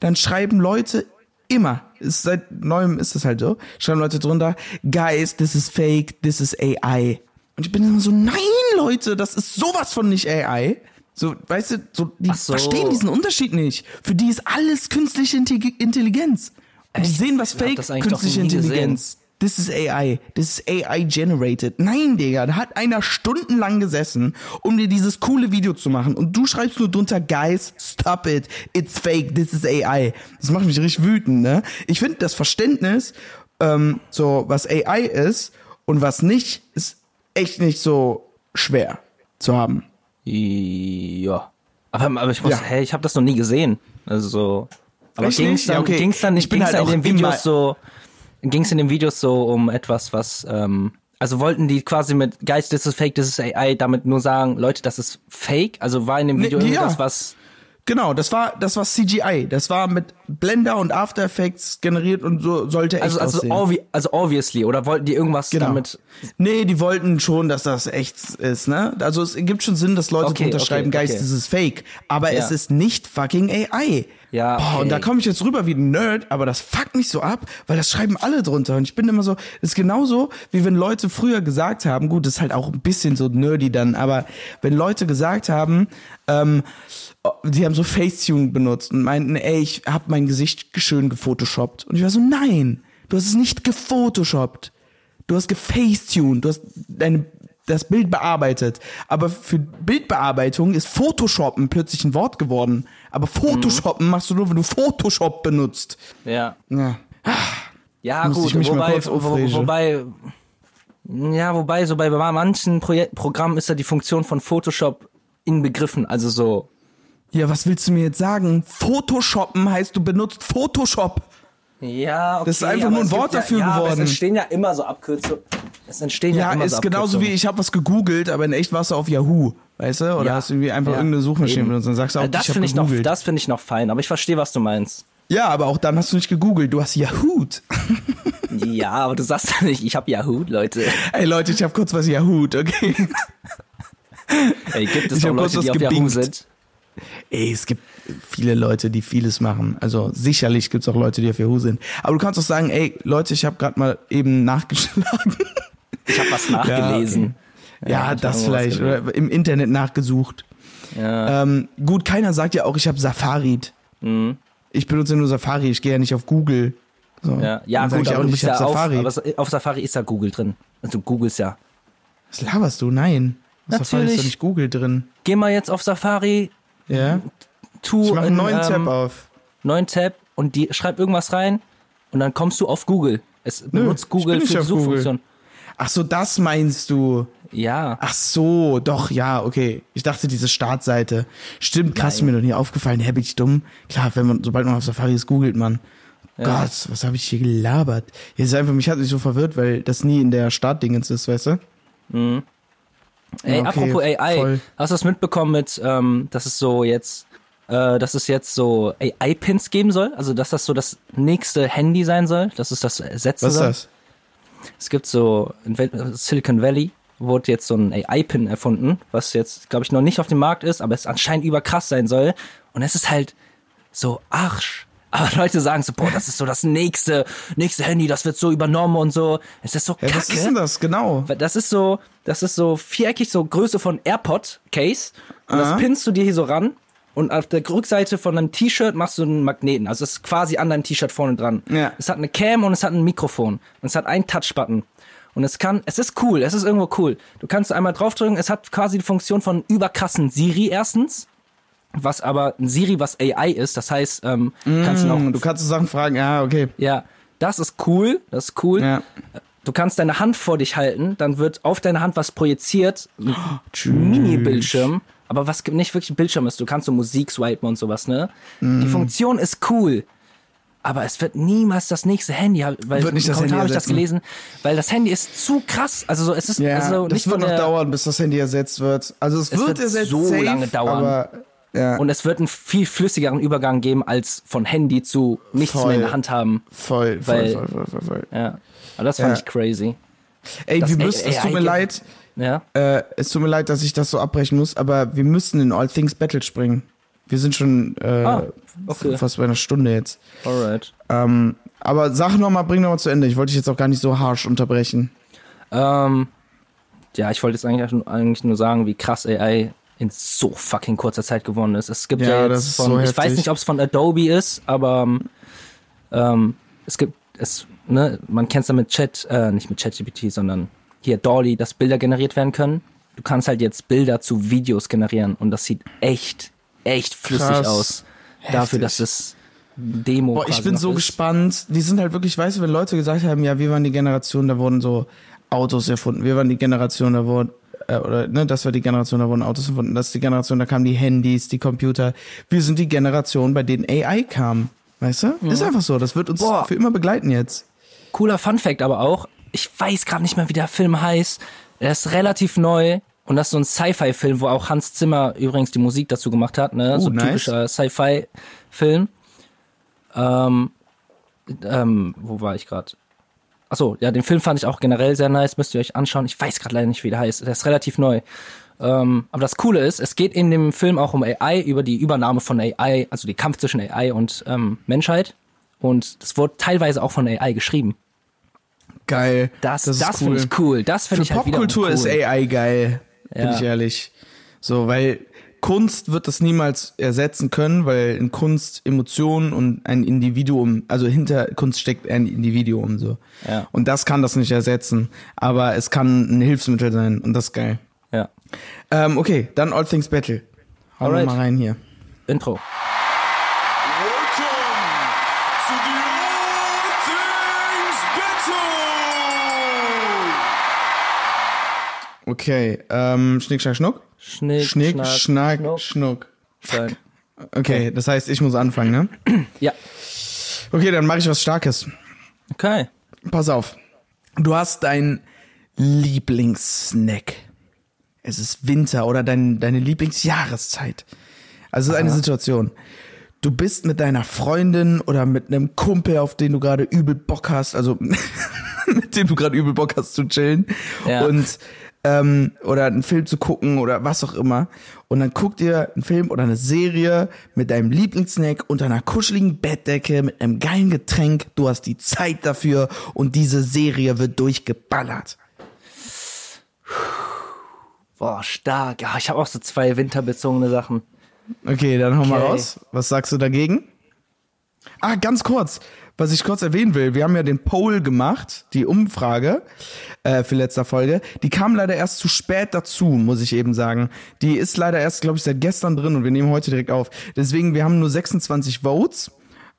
Dann schreiben Leute immer, ist seit neuem ist das halt so, schreiben Leute drunter, guys, this is fake, this is AI. Und ich bin immer so, nein, Leute, das ist sowas von nicht AI. So, weißt du, so, die so. verstehen diesen Unterschied nicht. Für die ist alles künstliche Intelli- Intelligenz. Die Echt? sehen was fake, das künstliche. Intelligenz. This is AI. This is AI generated. Nein, Digga, da hat einer stundenlang gesessen, um dir dieses coole Video zu machen. Und du schreibst nur drunter, guys, stop it. It's fake. This is AI. Das macht mich richtig wütend, ne? Ich finde das Verständnis, ähm, so, was AI ist und was nicht, ist echt nicht so schwer zu haben. Ja. Aber, aber ich muss, Ja. hey, ich habe das noch nie gesehen. Also so. Aber ging's nicht? dann, Ja, okay. ging's dann Ich nicht, bin ging's halt dann in den Videos so, ging's in den Videos so um etwas, was, ähm, also wollten die quasi mit Guys, this is fake, this is AI, damit nur sagen, Leute, das ist fake? Also war in dem Video ja. irgendwas, was, Genau, das war, das war CGI. Das war mit Blender und After Effects generiert und so sollte echt also, also, aussehen. obvi also obviously, oder wollten die irgendwas Genau. damit, Nee, die wollten schon, dass das echt ist, ne? Also es gibt schon Sinn, dass Leute Okay, drunter okay, Geist, okay. das ist fake. Aber Ja. es ist nicht fucking AI. Ja, Boah, und okay. da komme ich jetzt rüber wie ein Nerd, aber das fuckt mich so ab, weil das schreiben alle drunter. Und ich bin immer so, ist genauso, wie wenn Leute früher gesagt haben, gut, das ist halt auch ein bisschen so nerdy dann, aber wenn Leute gesagt haben, ähm, die haben so Facetune benutzt und meinten, ey, ich hab mein Gesicht schön gefotoshoppt. Und ich war so, nein, du hast es nicht gefotoshoppt. Du hast gefacetuned, du hast deine, das Bild bearbeitet. Aber für Bildbearbeitung ist Photoshoppen plötzlich ein Wort geworden. Aber Photoshoppen Mhm. machst du nur, wenn du Photoshop benutzt. ja. Ja. Ja, gut, ich mich mal wobei, wo, wobei, Ja, wobei so bei manchen Projek Programmen ist ja die Funktion von Photoshop inbegriffen. Also so, Ja, was willst du mir jetzt sagen? Photoshoppen heißt, du benutzt Photoshop. ja, okay. Das ist einfach nur ein Wort ja, dafür ja, geworden. Es entstehen ja immer so Abkürzungen. Es entstehen ja, Ja, immer ist so genauso wie Abkürzungen. ich habe was gegoogelt, aber in echt warst du auf Yahoo, weißt du? Oder Ja. hast du irgendwie einfach Ja. irgendeine Suchmaschine benutzt und sagst auch, Also das ich habe finde ich noch, gegoogelt. das finde ich noch fein. Aber ich verstehe, was du meinst. ja, aber auch dann hast du nicht gegoogelt, du hast Yahoo. Ja, aber du sagst ja nicht, ich habe Yahoo, Leute. Ey Leute, ich habe kurz was Yahoo, okay? Ey, gibt es Ich was Leute, die auf Yahoo sind? Ey, es gibt viele Leute, die vieles machen. Also sicherlich gibt's auch Leute, die auf Yahoo sind. Aber du kannst auch sagen, ey Leute, ich habe gerade mal eben nachgeschlagen. Ich habe was nachgelesen. Ja, ich das hab irgendwas vielleicht. Oder im Internet nachgesucht. Ja. Ähm, gut, keiner sagt ja auch, ich habe Safari. Ich benutze nur Safari, ich gehe ja nicht auf Google. So. Mhm. Ja, ja gut, ich aber auch du nicht, bist ich ja auf, Safari. aber es- auf Safari ist ja Google drin. Also du googelst ja. Was laberst du? Nein. Auf Safari ist Natürlich. doch nicht Google drin. Geh mal jetzt auf Safari, Ja? tu Ich mache einen in, neuen Tab ähm, auf. neuen Tab und die schreib irgendwas rein und dann kommst du auf Google. Es benutzt ich Google für die auf Google. Suchfunktion. Ach so, das meinst du. Ja. Ach so, doch, ja, okay. Ich dachte, diese Startseite. Stimmt, krass, ist mir noch nie aufgefallen. Hä, bin ich dumm? Klar, wenn man, sobald man auf Safari ist, googelt man. Gott, was habe ich hier gelabert? Jetzt einfach, mich hat mich so verwirrt, weil das nie in der Startdingens ist, weißt du? Ey, okay, apropos AI, voll. hast du das mitbekommen mit, ähm, dass es so jetzt, äh, dass es jetzt so AI-Pins geben soll? Also, dass das so das nächste Handy sein soll? Dass es das ersetzen Was ist soll? das? Es gibt so, in Silicon Valley wurde jetzt so ein AI-Pin erfunden, was jetzt, glaube ich, noch nicht auf dem Markt ist, aber es anscheinend überkrass sein soll. Und es ist halt so Arsch. Aber Leute sagen so, boah, das ist so das nächste, nächste Handy, das wird so übernommen und so. Es ist so Ja, kacke. was ist denn das, genau? Das ist so, das ist so viereckig, so Größe von AirPod Case. Und Aha. das pinnst du dir hier so ran. Und auf der Rückseite von einem T-Shirt machst du einen Magneten. Also es ist quasi an deinem T-Shirt vorne dran. Ja. Es hat eine Cam und es hat ein Mikrofon. Und es hat einen Touch-Button. Und es kann, es ist cool, es ist irgendwo cool. Du kannst einmal draufdrücken, es hat quasi die Funktion von überkrassen Siri erstens. Was aber ein Siri, was AI ist, das heißt, ähm, kannst du auch, Du kannst so Sachen fragen, ja, okay. ja, das ist cool, das ist cool. Ja. Du kannst deine Hand vor dich halten, dann wird auf deine Hand was projiziert, ein Mini-Bildschirm, aber was nicht wirklich ein Bildschirm ist. Du kannst so Musik swipen und sowas, ne? Mhm. Die Funktion ist cool, aber es wird niemals das nächste Handy, weil Wird nicht das Handy habe ich das gelesen, weil das Handy ist zu krass. Also so, es ist Ja, also das wird noch dauern, bis das Handy ersetzt wird. Also es, Es wird, wird ersetzt so safe, lange dauern. Aber, ja, und es wird einen viel flüssigeren Übergang geben als von Handy zu nichts Voll. mehr in der Hand haben. voll, voll, weil- voll, voll, voll, voll. Ja, aber das fand Ja. ich crazy. Ey, Das wir müssen, es tut mir leid, Ja. äh, es tut mir leid, dass ich das so abbrechen muss, aber wir müssen in All Things Battle springen. Wir sind schon äh, Ah, okay. fast bei einer Stunde jetzt. Alright. Ähm, aber sag noch mal, bring noch mal zu Ende. Ich wollte dich jetzt auch gar nicht so harsh unterbrechen. Ähm, ja, ich wollte jetzt eigentlich, eigentlich nur sagen, wie krass AI in so fucking kurzer Zeit geworden ist. Es gibt Ja, ja, das jetzt ist von, so ich weiß nicht, ob es von Adobe ist, aber ähm, ähm, es gibt, es, ne, man kennt es ja mit Chat, äh, nicht mit ChatGPT, sondern hier Dolly, dass Bilder generiert werden können. Du kannst halt jetzt Bilder zu Videos generieren und das sieht echt, echt flüssig Krass. aus. Dafür, dass es Demo Boah, ich bin so ist. gespannt. Die sind halt wirklich, weißt du, wenn Leute gesagt haben, ja, wir waren die Generation, da wurden so Autos erfunden. Wir waren die Generation, da wurden, äh, oder, ne, das war die Generation, da wurden Autos erfunden. Das ist die Generation, da kamen die Handys, die Computer. Wir sind die Generation, bei denen AI kam. Weißt du? Ist einfach so. Das wird uns Boah. für immer begleiten jetzt. Cooler Fun Fact aber auch, ich weiß gerade nicht mehr, wie der Film heißt. Er ist relativ neu und das ist so ein Sci-Fi-Film, wo auch Hans Zimmer übrigens die Musik dazu gemacht hat, ne? Oh, so ein nice. typischer Sci-Fi-Film. Ähm, ähm, wo war ich gerade? Achso, ja, den Film fand ich auch generell sehr nice, müsst ihr euch anschauen. Ich weiß gerade leider nicht, wie der heißt. Der ist relativ neu. Ähm, aber das Coole ist, es geht in dem Film auch um AI, über die Übernahme von AI, also die Kampf zwischen AI und ähm, Menschheit. Und das wurde teilweise auch von AI geschrieben. Geil. Das, das, ist finde ich cool. Das finde Für ich halt wiederum Popkultur cool. ist AI geil. Bin Ja. ich ehrlich. So, weil Kunst wird das niemals ersetzen können, weil in Kunst Emotionen und ein Individuum, also hinter Kunst steckt ein Individuum so. Ja. Und das kann das nicht ersetzen, aber es kann ein Hilfsmittel sein und das ist geil. Ja. Ähm, okay, dann All Things Battle. Hau mal rein hier. Intro. Okay, ähm, Schnick, Schnack, Schnuck? Schnick, Schnick, Schnack, Schnack, Schnuck. Schnuck. Okay, das heißt, ich muss anfangen, ne? Ja. Okay, dann mache ich was Starkes. Okay. Pass auf. Du hast deinen Lieblingssnack. Es ist Winter oder dein, deine Lieblingsjahreszeit. Also es ist eine Situation. Du bist mit deiner Freundin oder mit einem Kumpel, auf den du gerade übel Bock hast, also mit dem du gerade übel Bock hast zu chillen Ja. und ähm, oder einen Film zu gucken oder was auch immer. Und dann guckt ihr einen Film oder eine Serie mit deinem Lieblingssnack unter einer kuscheligen Bettdecke mit einem geilen Getränk. Du hast die Zeit dafür und diese Serie wird durchgeballert. Boah, stark. Ja, ich habe auch so zwei winterbezogene Sachen. Okay, dann hau mal Okay. raus. Was sagst du dagegen? Ah, ganz kurz, was ich kurz erwähnen will. Wir haben ja den Poll gemacht, die Umfrage äh, für letzter Folge. Die kam leider erst zu spät dazu, muss ich eben sagen. Die ist leider erst, glaube ich, seit gestern drin und wir nehmen heute direkt auf. Deswegen, wir haben nur 26 Votes.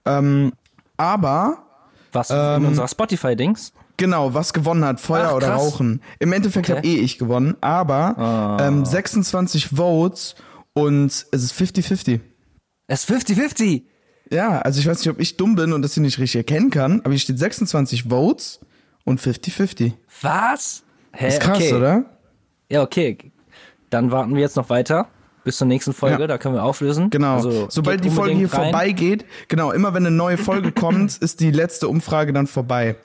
Ähm, aber Was Ähm, in unserer Spotify-Dings? Genau, was gewonnen hat, Feuer Ach, oder. Rauchen. Im Endeffekt Okay. habe eh ich gewonnen, aber ähm, 26 Votes und es ist 50-50. Es ist 50-50. Ja, also ich weiß nicht, ob ich dumm bin und das hier nicht richtig erkennen kann, aber hier steht 26 Votes und 50-50. Was? Hä? Ist krass, okay. oder? Ja, okay. Dann warten wir jetzt noch weiter bis zur nächsten Folge. Ja. Da können wir auflösen. Genau. Also, Sobald geht die Folge hier rein. vorbeigeht, genau, immer wenn eine neue Folge kommt, ist die letzte Umfrage dann vorbei.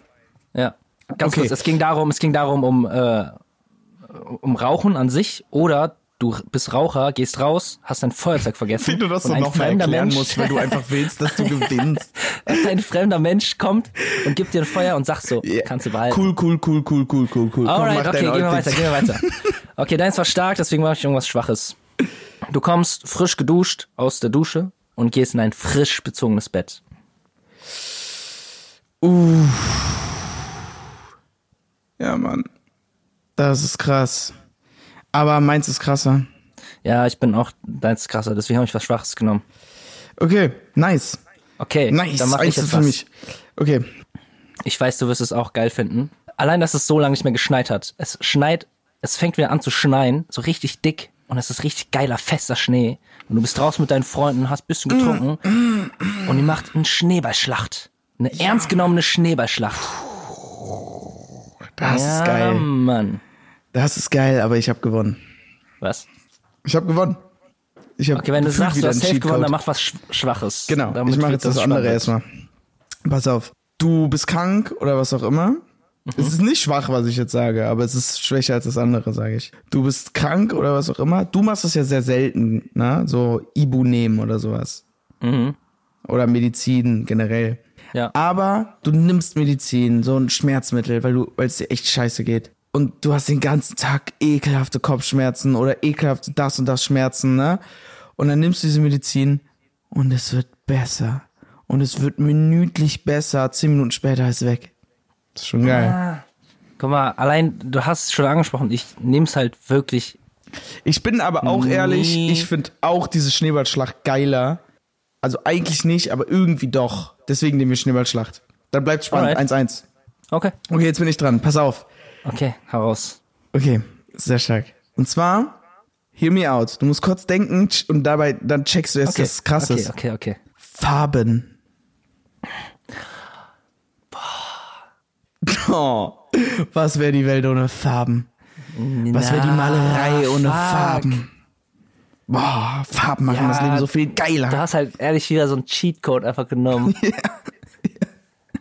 Ja. Ganz Okay. kurz, es ging darum, es ging darum um, äh, um Rauchen an sich oder du bist Raucher, gehst raus, hast dein Feuerzeug vergessen. Wie du das und so ein nochmal fremder Mensch, musst, weil du einfach willst, dass du gewinnst. ein fremder Mensch kommt und gibt dir ein Feuer und sagt so, Ja. kannst du behalten. Cool, cool, cool, cool, cool, cool, cool. Alright, okay, gehen wir weiter, gehen wir weiter. Okay, deins war stark, deswegen mache ich irgendwas Schwaches. Du kommst frisch geduscht aus der Dusche und gehst in ein frisch bezogenes Bett. Ja, Mann. Das ist krass. Aber meins ist krasser. Ja, ich bin auch deins ist krasser, deswegen habe ich was Schwaches genommen. Okay, nice. Okay, Nice, dann mache ich jetzt für was. mich. Okay. Ich weiß, du wirst es auch geil finden. Allein, dass es so lange nicht mehr geschneit hat. Es schneit, es fängt wieder an zu schneien, so richtig dick. Und es ist richtig geiler, fester Schnee. Und du bist draußen mit deinen Freunden, hast ein bisschen getrunken. Und ihr macht eine Schneeballschlacht. Eine ernst genommene Schneeballschlacht. Das ja, ist geil. Mann. Das ist geil, aber ich habe gewonnen. Was? Ich habe gewonnen. Ich hab Okay, wenn du sagst, du hast safe gewonnen, dann mach was Sch Schwaches. Genau, Damit ich mache jetzt das andere spannend. erstmal. Pass auf. Du bist krank oder was auch immer. Es ist nicht schwach, was ich jetzt sage, aber es ist schwächer als das andere, sage ich. Du bist krank oder was auch immer. Du machst das ja sehr selten, ne? So Ibu nehmen oder sowas. Oder Medizin generell. Ja. Aber du nimmst Medizin, so ein Schmerzmittel, weil du, weil es dir echt scheiße geht. Und du hast den ganzen Tag ekelhafte Kopfschmerzen oder ekelhafte das und das Schmerzen, ne? Und dann nimmst du diese Medizin und es wird besser. Und es wird minütlich besser. Zehn Minuten später ist es weg. Das ist schon geil. Guck mal, allein, du hast es schon angesprochen, ich nehm's halt wirklich Ich bin aber auch ehrlich, Nee. ich finde auch diese Schneeballschlacht geiler. Also eigentlich nicht, aber irgendwie doch. Deswegen nehmen wir Schneeballschlacht. Dann bleibt spannend. Alright. 1-1. Okay. Okay, jetzt bin ich dran. Pass auf. Okay, heraus. Okay, sehr stark. Und zwar, hear me out. Du musst kurz denken und dabei, dann checkst du erst, Okay. dass es krass okay, ist. Okay, okay. Farben. Oh, was wäre die Welt ohne Farben? Was wäre die Malerei ohne Farben? Boah, Farben machen Ja, das Leben so viel Du geiler. hast halt ehrlich wieder so einen Cheatcode einfach genommen.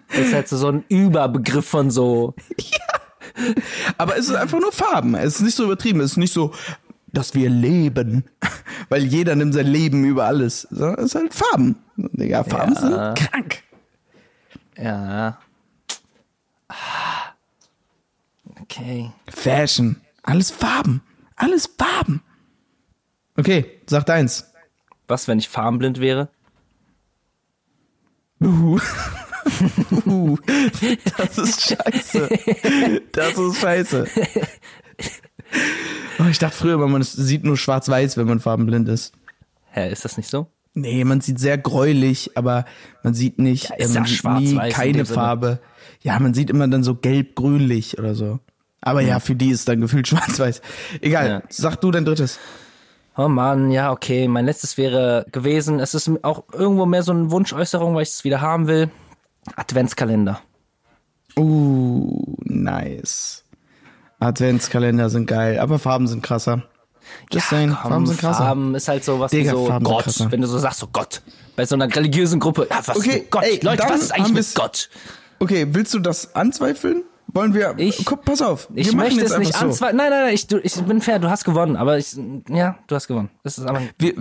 Das ist halt so, so ein Überbegriff von so. Aber es ist einfach nur Farben. Es ist nicht so übertrieben. Es ist nicht so, dass wir leben. Weil jeder nimmt sein Leben über alles. Sondern Es ist halt Farben. Digga, Farben Ja. sind krank. Ja. Ah. Okay. Fashion. Alles Farben. Alles Farben. Okay, sag deins. Was, wenn ich farbenblind wäre? Uh. Das ist scheiße. Das ist scheiße. Oh, ich dachte früher, man sieht nur schwarz-weiß, wenn man farbenblind ist. Hä, ist das nicht so? Nee, man sieht sehr gräulich, aber man sieht nicht, Ja, ist äh, man sieht nie keine. Farbe. Ja, man sieht immer dann so gelb-grünlich oder so. Aber ja, für die ist dann gefühlt schwarz-weiß. Egal, Ja. sag du dein drittes. Oh Mann, ja, okay. Mein letztes wäre gewesen, es ist auch irgendwo mehr so eine Wunschäußerung, weil ich es wieder haben will. Adventskalender. Uh, nice. Adventskalender sind geil, aber Farben sind krasser. Just saying, komm, Farben sind krasser. Farben ist halt so was Digga, wie so Farben Gott. Wenn du so sagst, so Gott. Bei so einer religiösen Gruppe, ja, was Okay, mit Gott? ey, Leute, was ist eigentlich mit Gott? Okay, willst du das anzweifeln? Wollen wir. Ich- Guck, pass auf. Ich möchte es nicht so. anzweifeln. Nein, nein, nein, ich, du, ich bin fair, du hast gewonnen, aber ich, ja, du hast gewonnen. Das ist aber, Wir,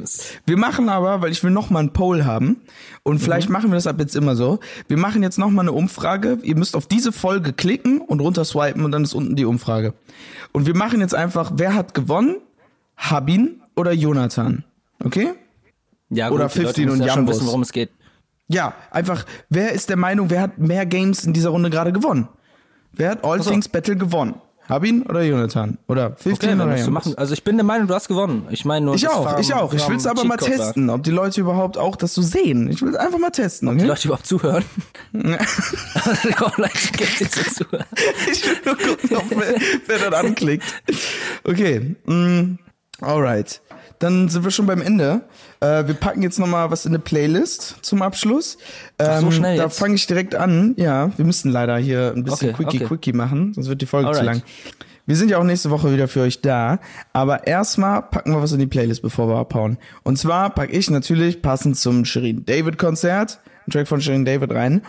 wir machen aber, weil ich will noch mal einen Poll haben und vielleicht Mhm. machen wir das ab jetzt immer so. Wir machen jetzt noch mal eine Umfrage. Ihr müsst auf diese Folge klicken und runter swipen und dann ist unten die Umfrage. Und wir machen jetzt einfach, wer hat gewonnen? Habin oder Jonathan? Okay? ja, oder die Leute 15 müssen und ja schon Jambos. wissen, worum es geht. Ja, einfach, wer ist der Meinung, wer hat mehr Games in dieser Runde gerade gewonnen? Wer hat All so. Things Battle gewonnen? Habin oder Jonathan? Oder 15 Okay, dann oder du machen. Also ich bin der Meinung, du hast gewonnen. Ich meine nur, Ich auch, Farben- ich auch. Ich will es aber mal testen, ob die Leute überhaupt auch das so sehen. Ich will es einfach mal testen, Die okay? Leute überhaupt zuhören. Komm, Leute, gibt nicht so zu. Ich will nur gucken, ob wer, wer das anklickt. Okay, mm, alright. Dann sind wir schon beim Ende. Äh, wir packen jetzt noch mal was in eine Playlist zum Abschluss. Ähm, so schnell Da fange ich direkt an. Ja, wir müssen leider hier ein bisschen Okay, Quickie okay. Quickie machen, sonst wird die Folge zu Alright. lang. Wir sind ja auch nächste Woche wieder für euch da. Aber erstmal packen wir was in die Playlist, bevor wir abhauen. Und zwar packe ich natürlich passend zum Shirin David Konzert einen Track von Shirin David rein.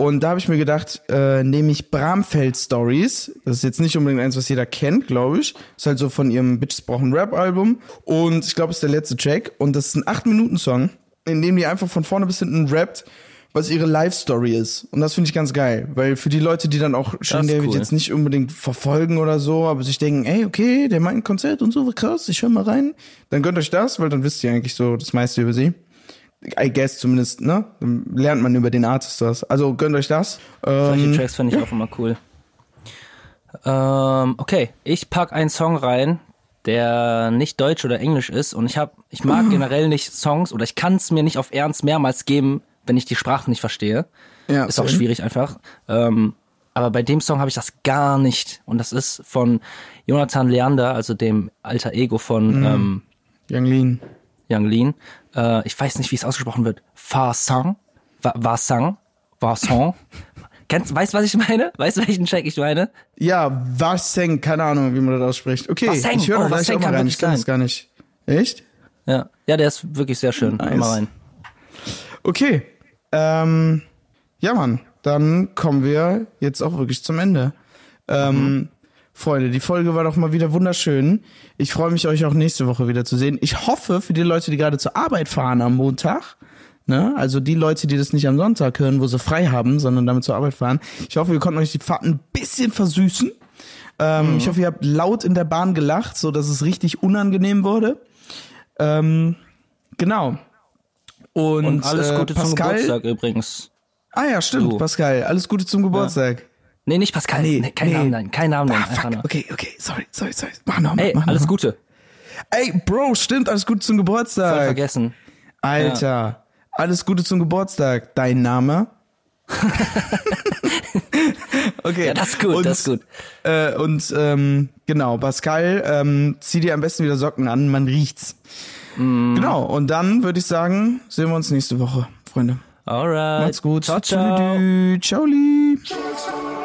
Und da habe ich mir gedacht, äh, nehme ich Bramfeld Stories. Das ist jetzt nicht unbedingt eins, was jeder kennt, glaube ich. Ist halt so von ihrem Bitches brauchen Rap Album. Und ich glaube, es ist der letzte Track. Und das ist ein 8-Minuten-Song, in dem die einfach von vorne bis hinten rappt, was ihre Life-Story ist. Und das finde ich ganz geil. Weil für die Leute, die dann auch ist David cool. jetzt nicht unbedingt verfolgen oder so, aber sich denken, ey, okay, der macht ein Konzert und so, krass, ich höre mal rein. Dann gönnt euch das, weil dann wisst ihr eigentlich so das meiste über sie. I guess zumindest, ne? Dann lernt man über den Artist was. Also gönnt euch das. Solche Ähm, Tracks finde ich auch immer cool. Ähm, okay, ich pack einen Song rein, der nicht deutsch oder englisch ist und ich hab, ich mag Ah. generell nicht Songs oder ich kann es mir nicht auf Ernst mehrmals geben, wenn ich die Sprache nicht verstehe. Ja, ist auch schwierig einfach. Ähm, aber bei dem Song habe ich das gar nicht und das ist von Jonathan Leander, also dem alter Ego von Mhm. ähm, Young Lean. Young Lean. Äh, ich weiß nicht, wie es ausgesprochen wird. Farsang? Va- Varsang? Varsang? Kennst, weißt du, was ich meine? Weißt du, welchen Track ich meine? Ja, Varseng, keine Ahnung, wie man das ausspricht. Okay, Varseng, ich höre oh, gleich auch mal rein. Ich kann das gar nicht. Echt? Ja. Ja, der ist wirklich sehr schön. Hör mal rein. Okay. Ähm, ja, Mann. Dann kommen wir jetzt auch wirklich zum Ende. Ähm, Freunde, die Folge war doch mal wieder wunderschön. Ich freue mich, euch auch nächste Woche wieder zu sehen. Ich hoffe, für die Leute, die gerade zur Arbeit fahren am Montag, ne, also die Leute, die das nicht am Sonntag hören, wo sie frei haben, sondern damit zur Arbeit fahren, ich hoffe, wir konnten euch die Fahrt ein bisschen versüßen. Ähm, Ich hoffe, ihr habt laut in der Bahn gelacht, so dass es richtig unangenehm wurde. Ähm, genau. Und, Und alles äh, Gute zum Pascal, Geburtstag übrigens. Ah ja, stimmt, Du. Pascal. Alles Gute zum Geburtstag. Nee, nicht Pascal. Nee, kein nee. Namen nennen. Kein Namen. Ah, Einfach fuck. nur. Okay, okay, sorry, sorry, sorry. Mach noch, Ey, mach noch. alles Gute. Ey, Bro, stimmt, alles Gute zum Voll Geburtstag. vergessen. Alter, alles Gute zum Geburtstag. Dein Name? okay. Ja, das ist gut, und, das ist gut. Äh, und ähm, genau, Pascal, ähm, zieh dir am besten wieder Socken an, man riecht's. Mm. Genau, und dann würde ich sagen, sehen wir uns nächste Woche, Freunde. Alright. Macht's gut. Ciao, ciao. Tschüss. Ciao.